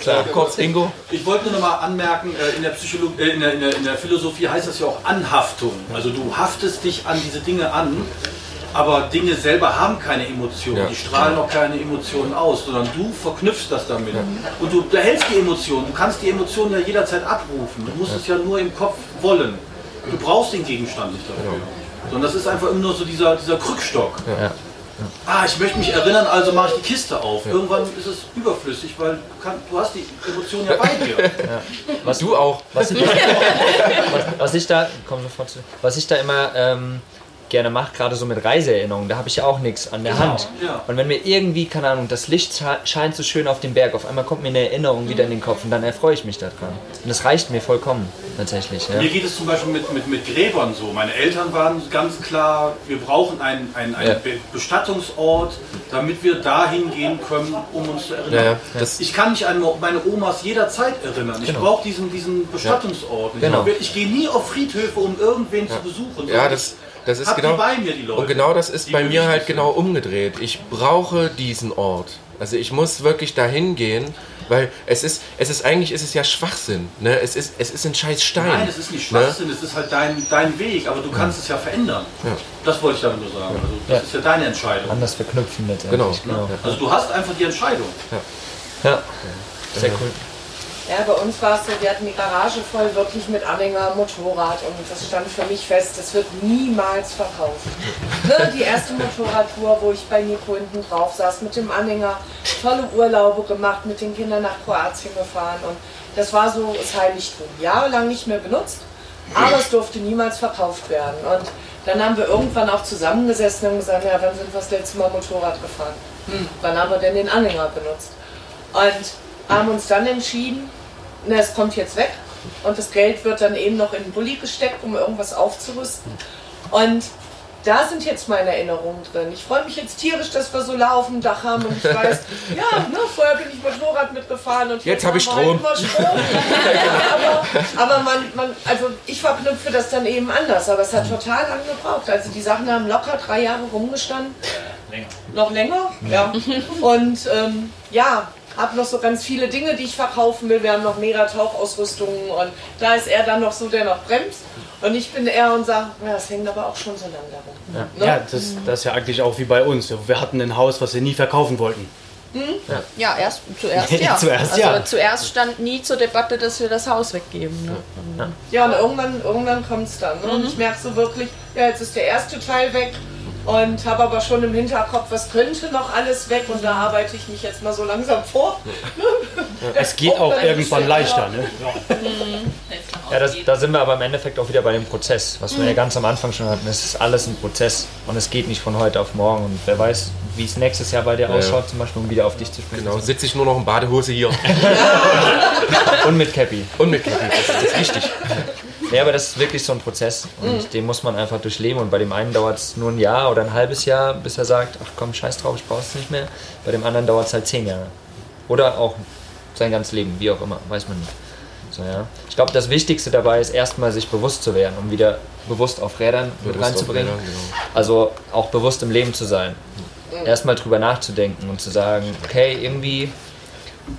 Klar, kurz Ingo. Ich wollte nur noch mal anmerken, äh, in der, Psychologie, äh, in, der, in, der, in der Philosophie heißt das ja auch Anhaftung. Also du haftest dich an diese Dinge an, aber Dinge selber haben keine Emotionen. Ja. Die strahlen auch keine Emotionen aus, sondern du verknüpfst das damit. Und du behältst die Emotionen. Du kannst die Emotionen ja jederzeit abrufen. Du musst es ja nur im Kopf wollen. Du brauchst den Gegenstand nicht dafür. Sondern das ist einfach immer nur so dieser, dieser Krückstock. Ah, ich möchte mich erinnern, also mache ich die Kiste auf. Irgendwann ist es überflüssig, weil du, kann, du hast die Emotionen ja bei dir. [laughs] Was, du auch. Was ich, [laughs] was, was ich da, komm sofort zu, was ich da immer ähm, gerne mache, gerade so mit Reiseerinnerungen, da habe ich ja auch nichts an der Genau, Hand. ja. Und wenn mir irgendwie, keine Ahnung, das Licht sche- scheint so schön auf den Berg, auf einmal kommt mir eine Erinnerung wieder in den Kopf und dann erfreue ich mich daran. Und das reicht mir vollkommen, tatsächlich. Ja. Mir geht es zum Beispiel mit, mit, mit Gräbern so. Meine Eltern waren ganz klar, wir brauchen einen, einen, einen Ja. Be- Bestattungsort, damit wir dahin gehen können, um uns zu erinnern. Ja, ja, das- ich kann mich an meine Omas jederzeit erinnern. Ich Genau. brauche diesen, diesen Bestattungsort. Genau. Ich gehe nie auf Friedhöfe, um irgendwen zu besuchen. Ja, das, das ist Hab genau. die bei mir, die Leute. Und genau das ist Die bei mir halt genau umgedreht. Ich brauche diesen Ort. Also ich muss wirklich dahin gehen, weil es ist, es ist eigentlich ist es ja Schwachsinn. Ne? Es ist, es ist ein scheiß Stein. Nein, es ist nicht ne? Schwachsinn, es ist halt dein, dein Weg, aber du kannst es ja verändern. Ja. Das wollte ich damit nur sagen. Also, das Ja. ist ja deine Entscheidung. Anders verknüpfen letztendlich. Genau. genau. Also du hast einfach die Entscheidung. Ja, sehr cool. Ja, bei uns war es so, wir hatten die Garage voll wirklich mit Anhänger, Motorrad und das stand für mich fest, das wird niemals verkauft. [laughs] Ne, die erste Motorradtour, wo ich bei Nico hinten drauf saß mit dem Anhänger, tolle Urlaube gemacht, mit den Kindern nach Kroatien gefahren und das war so das Heiligtum. Jahrelang nicht mehr benutzt, aber es durfte niemals verkauft werden. Und dann haben wir irgendwann auch zusammengesessen und gesagt, ja, wann sind wir das letzte Mal Motorrad gefahren? Hm, wann haben wir denn den Anhänger benutzt? Und haben uns dann entschieden, na, es kommt jetzt weg und das Geld wird dann eben noch in den Bulli gesteckt, um irgendwas aufzurüsten. Und da sind jetzt meine Erinnerungen drin. Ich freue mich jetzt tierisch, dass wir Solar auf dem Dach haben und ich weiß, [laughs] ja, ne, vorher bin ich Motorrad mitgefahren und Jetzt hab ich haben wir Strom. Strom. [laughs] aber aber man, man, also ich verknüpfe das dann eben anders, aber es hat total lange gebraucht. Also die Sachen haben locker drei Jahre rumgestanden. Länger. Noch länger? Ja. Und ähm, ja, habe noch so ganz viele Dinge, die ich verkaufen will. Wir haben noch mega Tauchausrüstungen und da ist er dann noch so, der noch bremst. Und ich bin er und sage, ja, das hängt aber auch schon so lange darum. Ja, Ne? ja das, das ist ja eigentlich auch wie bei uns. Wir hatten ein Haus, was wir nie verkaufen wollten. Hm? Ja, erst, zuerst [laughs] Ja, ja. zuerst also ja. zuerst stand nie zur Debatte, dass wir das Haus weggeben. Ne? Ja, und irgendwann, irgendwann kommt es dann. Ne? Und ich merke so wirklich, ja, jetzt ist der erste Teil weg und habe aber schon im Hinterkopf, was könnte noch alles weg und da arbeite ich mich jetzt mal so langsam vor. Es geht auch irgendwann leichter. Ne? Ja, das, da sind wir aber im Endeffekt auch wieder bei dem Prozess, was wir Mhm. ja ganz am Anfang schon hatten. Es ist alles ein Prozess und es geht nicht von heute auf morgen. Und wer weiß, wie es nächstes Jahr bei dir ausschaut, ja. zum Beispiel, um wieder auf dich zu sprechen. Genau, sitze ich nur noch in Badehose hier. [laughs] Und mit Cappy. Und mit Cappy, das ist wichtig. Ja, aber das ist wirklich so ein Prozess und Mhm. den muss man einfach durchleben. Und bei dem einen dauert es nur ein Jahr oder ein halbes Jahr, bis er sagt, ach komm, scheiß drauf, ich brauche es nicht mehr. Bei dem anderen dauert es halt zehn Jahre. Oder auch sein ganzes Leben, wie auch immer, weiß man nicht. So, ja. Ich glaube, das Wichtigste dabei ist erstmal sich bewusst zu werden, um wieder bewusst auf Rädern mit Bewusst auf reinzubringen. Rädern, genau. Also auch bewusst im Leben zu sein. Mhm. Erstmal drüber nachzudenken und zu sagen, okay, irgendwie,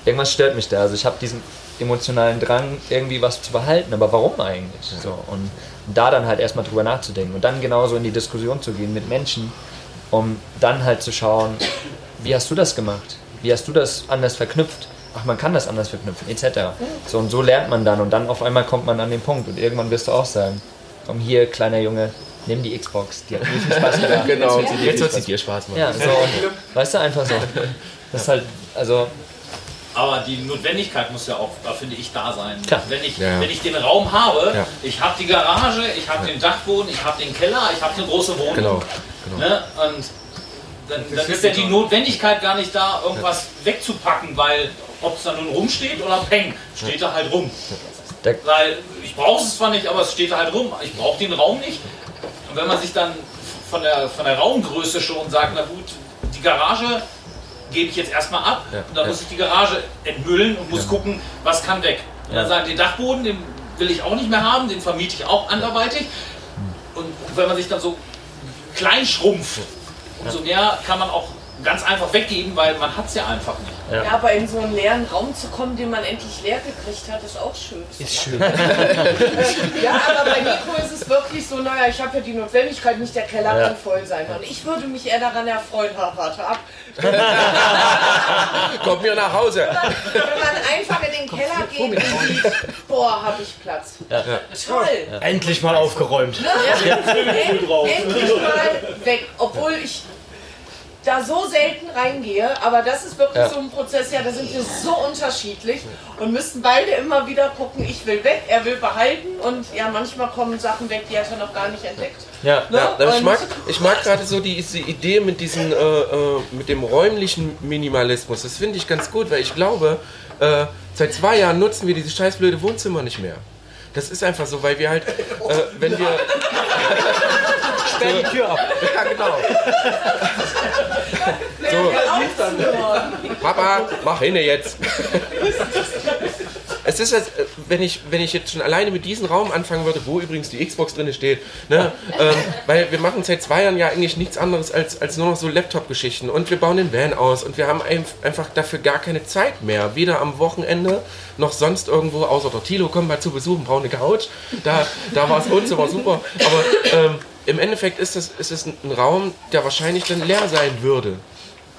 irgendwas stört mich da. Also ich habe diesen emotionalen Drang, irgendwie was zu behalten, aber warum eigentlich? So, und da dann halt erstmal drüber nachzudenken und dann genauso in die Diskussion zu gehen mit Menschen, um dann halt zu schauen, wie hast du das gemacht? Wie hast du das anders verknüpft? Ach, man kann das anders verknüpfen, etc. So und so lernt man dann und dann auf einmal kommt man an den Punkt und irgendwann wirst du auch sagen, komm hier, kleiner Junge, nimm die Xbox, die hat mir viel Spaß gemacht. [laughs] Genau, jetzt wird sie dir Spaß machen. Ja, so, und, [laughs] weißt du, einfach so. Das ist halt, also, Aber die Notwendigkeit muss ja auch, da finde ich, da sein. Klar. Wenn, ich, Ja, ja. wenn ich den Raum habe, Ja. ich habe die Garage, ich habe den Dachboden, ich habe den Keller, ich habe eine große Wohnung. Genau, genau. Ne? Und dann, dann ist ja die Notwendigkeit gar nicht da, irgendwas wegzupacken, weil ob es da nun rumsteht oder peng, steht da halt rum. Weil ich brauche es zwar nicht, aber es steht da halt rum. Ich brauche den Raum nicht. Und wenn man sich dann von der, von der Raumgröße schon sagt, na gut, die Garage gebe ich jetzt erstmal ab Ja, und dann ja. muss ich die Garage entmüllen und muss Ja. gucken, was kann weg. Und dann sagen, den Dachboden, den will ich auch nicht mehr haben, den vermiete ich auch anderweitig. Und wenn man sich dann so klein schrumpft, umso mehr kann man auch ganz einfach weggeben, weil man hat es ja einfach nicht. Ja. ja. aber in so einen leeren Raum zu kommen, den man endlich leer gekriegt hat, ist auch schön. Ist schön. [laughs] ja, aber bei Nico ist es wirklich so, naja, ich habe ja die Notwendigkeit, nicht der Keller ja. kann voll sein. Und ich würde mich eher daran erfreuen, ha, warte ab. [laughs] Kommt mir nach Hause. Wenn man einfach in den Keller geht und sieht, boah, habe ich Platz. Ja. Toll. Endlich mal aufgeräumt. Ja. Endlich mal weg. Obwohl ich da so selten reingehe, aber das ist wirklich ja. so ein Prozess, ja, da sind wir so unterschiedlich und müssten beide immer wieder gucken, ich will weg, er will behalten und ja, manchmal kommen Sachen weg, die hat er noch gar nicht entdeckt. Ja, ne? ja ich mag, ich mag gerade so die, diese Idee mit diesem, äh, äh, mit dem räumlichen Minimalismus, das finde ich ganz gut, weil ich glaube, äh, seit zwei Jahren nutzen wir diese scheiß blöde Wohnzimmer nicht mehr. Das ist einfach so, weil wir halt, äh, wenn wir... [laughs] Stell die Tür ab. Ja, genau. [laughs] So. Papa, mach hin jetzt. Es ist, als, wenn ich, wenn ich jetzt schon alleine mit diesem Raum anfangen würde, wo übrigens die Xbox drin steht, ne, ähm, weil wir machen seit zwei Jahren ja eigentlich nichts anderes als, als nur noch so Laptop-Geschichten und wir bauen den Van aus und wir haben ein, einfach dafür gar keine Zeit mehr, weder am Wochenende noch sonst irgendwo, außer der Tilo kommt mal zu besuchen, braune Couch, da, da war es Wohnzimmer super, aber ähm, im Endeffekt ist es, ist es ein Raum, der wahrscheinlich dann leer sein würde.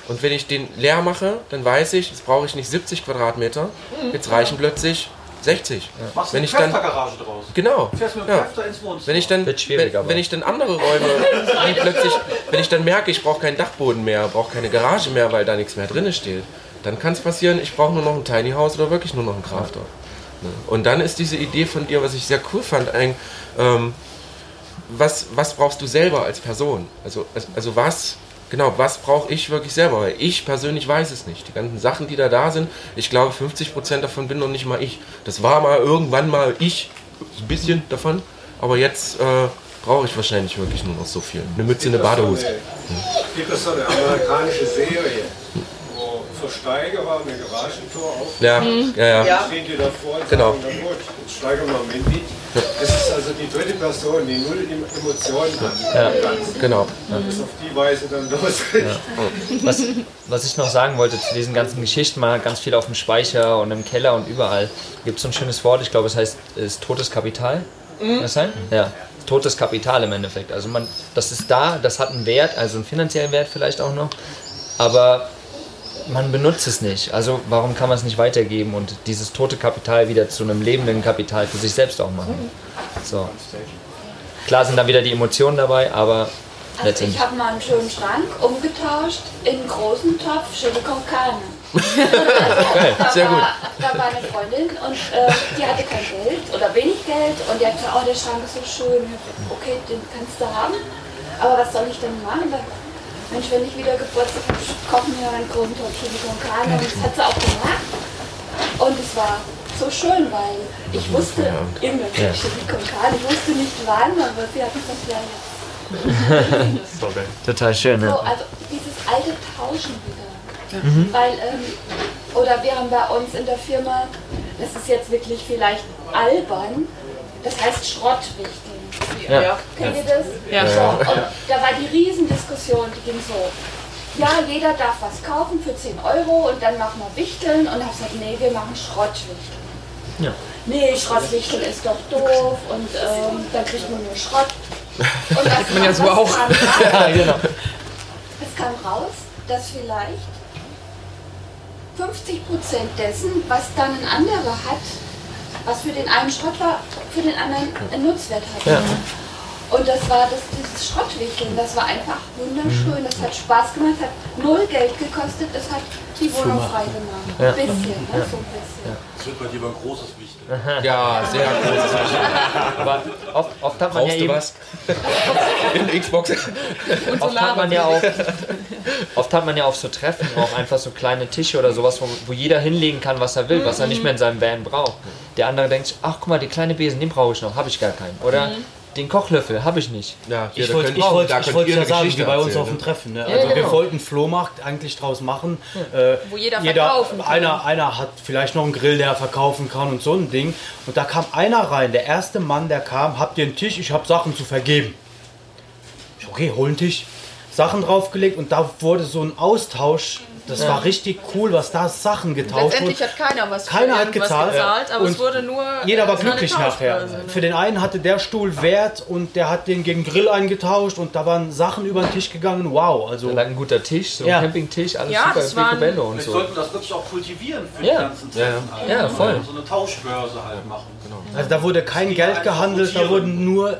Und wenn ich den leer mache, dann weiß ich, jetzt brauche ich nicht 70 Quadratmeter, mhm. jetzt reichen plötzlich 60. Ja. Machst wenn du ich dann Garage draus? Genau. Fährst mit dem ja. ins Wohnzimmer. Wenn ich dann wenn, wenn, ich dann andere Räume die plötzlich wenn ich dann merke, ich brauche keinen Dachboden mehr, brauche keine Garage mehr, weil da nichts mehr drin steht, dann kann es passieren, ich brauche nur noch ein Tiny House oder wirklich nur noch einen Crafter. Ja. Und dann ist diese Idee von dir, was ich sehr cool fand, ein, ähm, was, was brauchst du selber als Person? Also, also was Genau, was brauche ich wirklich selber? Weil ich persönlich weiß es nicht. Die ganzen Sachen, die da da sind, ich glaube 50% davon bin noch nicht mal ich. Das war mal irgendwann mal ich, ein bisschen davon, aber jetzt äh, brauche ich wahrscheinlich wirklich nur noch so viel. Eine Mütze, eine Badehose. Gibt es so eine amerikanische Serie, wo Versteiger war, eine Garagentor auf. Ja, ja, ja. Stehen die davor und genau. sagen, na gut, jetzt steigen wir mit. Es ist also die dritte Person, die nur die Emotionen hat. Ja, genau. Ja. Das auf die Weise dann [laughs] losgeht. Ja. Was, was ich noch sagen wollte zu diesen ganzen Geschichten, man hat ganz viel auf dem Speicher und im Keller und überall. Gibt es so ein schönes Wort, ich glaube, es heißt ist totes Kapital. Mhm. Kann das sein? Ja. Totes Kapital im Endeffekt. Also man, das ist da, das hat einen Wert, also einen finanziellen Wert vielleicht auch noch. Aber man benutzt es nicht. Also warum kann man es nicht weitergeben und dieses tote Kapital wieder zu einem lebenden Kapital für sich selbst auch machen? So. Klar sind da wieder die Emotionen dabei, aber also letztendlich. Ich habe mal einen schönen Schrank umgetauscht in einen großen Topf Chili con Carne. Geil, sehr gut. Da war eine Freundin und äh, die hatte kein Geld oder wenig Geld und die hat gesagt, oh der Schrank ist so schön. Okay, den kannst du haben, aber was soll ich denn machen? Mensch, wenn ich wieder Geburtstag habe, kochen wir einen großen Tortilla con Carne. Und das hat sie auch gemacht. Und es war so schön, weil ich wusste, immer ja. Chili con Carne, ich wusste nicht wann, aber sie hat uns das ja jetzt. [laughs] so Total schön, ne? So, also dieses alte Tauschen wieder. Mhm. Weil, ähm, oder wir haben bei uns in der Firma, das ist jetzt wirklich vielleicht albern, das heißt Schrottwichteln. Ja. ja. Kennt ihr das? Ja. So, und da war die Riesendiskussion, die ging so. Ja, jeder darf was kaufen für 10 Euro und dann machen wir Wichteln und habe gesagt, nee, wir machen Schrottwichteln. Ja. Nee, Schrottwichteln ist doch doof und ähm, dann kriegt man nur Schrott. Und [laughs] das man ja so auch. [laughs] ja, genau. Es kam raus, dass vielleicht 50% dessen, was dann ein anderer hat, was für den einen Schrott war, für den anderen einen Nutzwert hat. Ja. Und das war das, dieses Schrottwichteln, das war einfach wunderschön, das hat Spaß gemacht, hat null Geld gekostet, es hat die Wohnung frei gemacht. Ja. Ein bisschen, ne? so ein bisschen. Das wird bei dir ein großes Wichteln. Ja, sehr großes Wichteln. Aber oft, oft hat man Brauchst ja eben... was? In Xbox. oft hat man ja auch... Oft hat man ja auf so Treffen auch einfach so kleine Tische oder sowas, wo, wo jeder hinlegen kann, was er will, was er nicht mehr in seinem Van braucht. Der andere denkt, ach guck mal, die kleine Besen, den brauche ich noch, habe ich gar keinen. Oder mhm. Den Kochlöffel habe ich nicht. Ja, ich wollte ich wollt, ich wollt ja sagen, wie bei uns erzählen, auf dem Treffen. Ne? Also ja, genau. wir wollten einen Flohmarkt eigentlich draus machen. Äh, Wo jeder, jeder verkaufen kann. Einer, einer hat vielleicht noch einen Grill, der er verkaufen kann und so ein Ding. Und da kam einer rein, der erste Mann, der kam, habt ihr einen Tisch, ich habe Sachen zu vergeben. Ich, okay, hol einen Tisch. Sachen draufgelegt und da wurde so ein Austausch. Das Ja. war richtig cool, was da Sachen getauscht Letztendlich wurden. hat keiner was Keiner hat gezahlt. gezahlt aber es Und wurde nur. Jeder war es glücklich nachher. Ne? Für den einen hatte der Stuhl Wert und der hat den gegen Grill eingetauscht und da waren Sachen über den Tisch gegangen. Wow, also Da lag ein guter Tisch, so Ja. ein Campingtisch, alles Ja, super, Picobello und Wir so. sollten das wirklich auch kultivieren für Ja. die ganzen Ja, ja. Treffen. halt, Ja, ne? voll. So eine Tauschbörse halt machen. Also da wurde kein Geld gehandelt, da wurden nur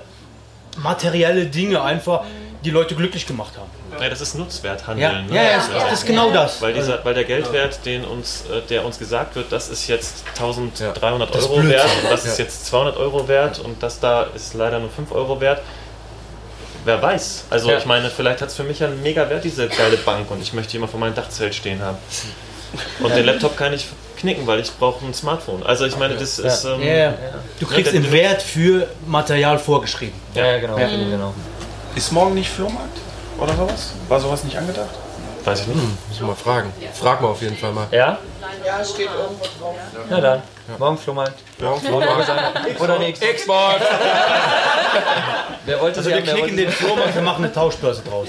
materielle Dinge einfach, die Leute glücklich gemacht haben. Ja, das ist Nutzwerthandeln. Ja, ne? ja, ja, das- das ist genau das. Weil, dieser, weil der Geldwert, den uns, äh, der uns gesagt wird, das ist jetzt 1300 Das ist Euro wert und das ist Ja. jetzt 200 Euro wert und das da ist leider nur 5 Euro wert. Wer weiß. Also Ja. ich meine, vielleicht hat es für mich einen mega Wert, diese geile Bank und ich möchte die immer vor meinem Dachzelt stehen haben. [laughs] Und den Laptop kann ich knicken, weil ich brauche ein Smartphone. Also ich meine, das ist... Ja. Ähm, Ja, ja. Du kriegst der- den Wert für Material vorgeschrieben. Ja, ja, genau. Ja. genau. Ist morgen nicht Flohmarkt? Oder sowas? War sowas nicht angedacht? Weiß ich nicht. Hm, müssen wir mal fragen. Frag mal auf jeden Fall mal. Ja? Ja, steht irgendwo drauf. Na dann. Morgen Flohmarkt. Morgen Flohmarkt. Oder nix. Xbox. Wer wollte Also wir knicken wollte den Flohmarkt, wir machen eine Tauschbörse draus.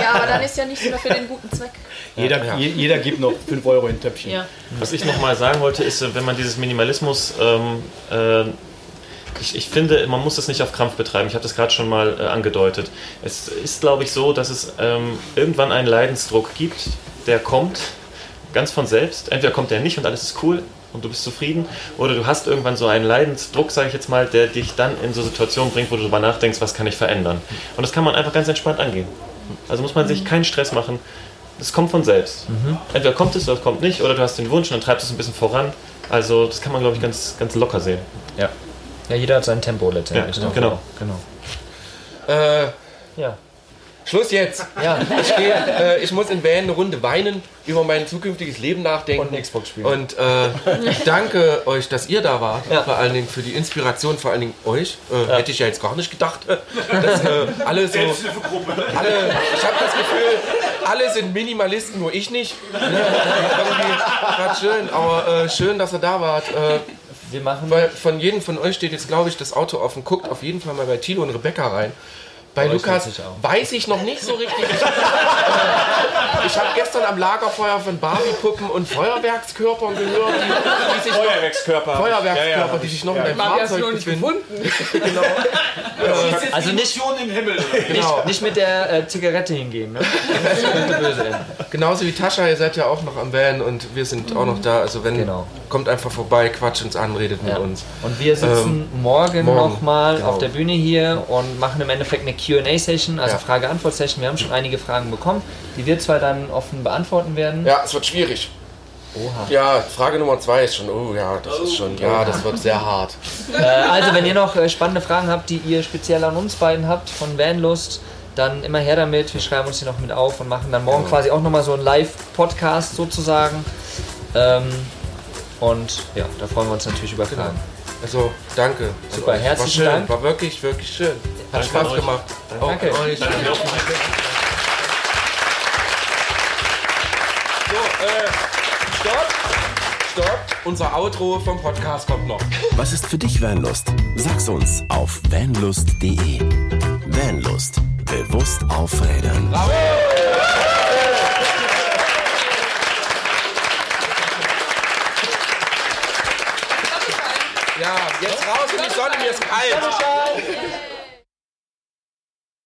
Ja, aber dann ist ja nicht mehr für den guten Zweck. Jeder, Ja. je- jeder gibt noch 5 Euro in ein Töpfchen. Ja. Was ich noch mal sagen wollte, ist, äh, wenn man dieses Minimalismus, ähm, äh, ich, ich finde, man muss es nicht auf Krampf betreiben. Ich habe das gerade schon mal äh, angedeutet. Es ist, glaube ich, so, dass es ähm, irgendwann einen Leidensdruck gibt, der kommt ganz von selbst. Entweder kommt der nicht und alles ist cool und du bist zufrieden, oder du hast irgendwann so einen Leidensdruck, sage ich jetzt mal, der dich dann in so Situationen bringt, wo du darüber nachdenkst, was kann ich verändern. Und das kann man einfach ganz entspannt angehen. Also muss man sich keinen Stress machen. Es kommt von selbst. Entweder kommt es oder kommt nicht, oder du hast den Wunsch und dann treibst du es ein bisschen voran. Also das kann man, glaube ich, ganz, ganz locker sehen. Ja. Ja, jeder hat sein Tempo letztendlich. Ja, ne? genau. genau. Äh, ja. Schluss jetzt. Ja. Ich, gehe, äh, ich muss in Van eine Runde weinen, über mein zukünftiges Leben nachdenken. Und Xbox spielen. Und äh, ich danke euch, dass ihr da wart. Vor allen Dingen für die Inspiration, vor allen Dingen euch. Äh, Hätte ich ja jetzt gar nicht gedacht. Dass äh, alle so. Alle, ich habe das Gefühl, alle sind Minimalisten, nur ich nicht. Ne? Irgendwie grad schön, aber äh, schön, dass ihr da wart. Wir machen. Weil von jedem von euch steht jetzt, glaube ich, das Auto offen. Guckt auf jeden Fall mal bei Tilo und Rebecca rein. Bei Lukas weiß ich noch nicht so richtig. Ich, äh, ich habe gestern am Lagerfeuer von Barbie-Puppen und Feuerwerkskörpern gehört, die, die sich Feuerwerkskörper. Noch, Feuerwerkskörper, Ja, ja, die sich noch ja. in deinem Fahrzeug noch nicht befinden. [laughs] genau. Äh, Also nicht, im Himmel. Genau. nicht, nicht mit der äh, Zigarette hingehen, ne? [laughs] Genauso wie Tascha, ihr seid ja auch noch am Van und wir sind auch noch da. Also wenn, Genau. kommt einfach vorbei, quatscht uns an, redet mit uns. Und wir sitzen Ähm, morgen, morgen, nochmal genau. auf der Bühne hier und machen im Endeffekt eine QA-Session, also Ja. Frage-Antwort-Session. Wir haben schon einige Fragen bekommen, die wir zwar dann offen beantworten werden. Ja, es wird schwierig. Oha. Ja, Frage Nummer zwei ist schon, oh ja, das ist schon, ja, das wird sehr hart. [laughs] Äh, also, wenn ihr noch äh, spannende Fragen habt, die ihr speziell an uns beiden habt von Vanlust, dann immer her damit. Wir schreiben uns die noch mit auf und machen dann morgen Genau. quasi auch nochmal so einen Live-Podcast sozusagen. Ähm, und ja, da freuen wir uns natürlich über Fragen. Also, danke. an Super, euch. herzlichen War schön, Dank. war wirklich, wirklich schön. Hat Danke Spaß gemacht. Danke. Auch euch. Danke. So, äh, stopp, stopp. Unser Outro vom Podcast kommt noch. Was ist für dich Vanlust? Sag's uns auf vanlust.de. Vanlust. Bewusst aufrädern. Ja, jetzt raus in die Sonne, mir ist kalt.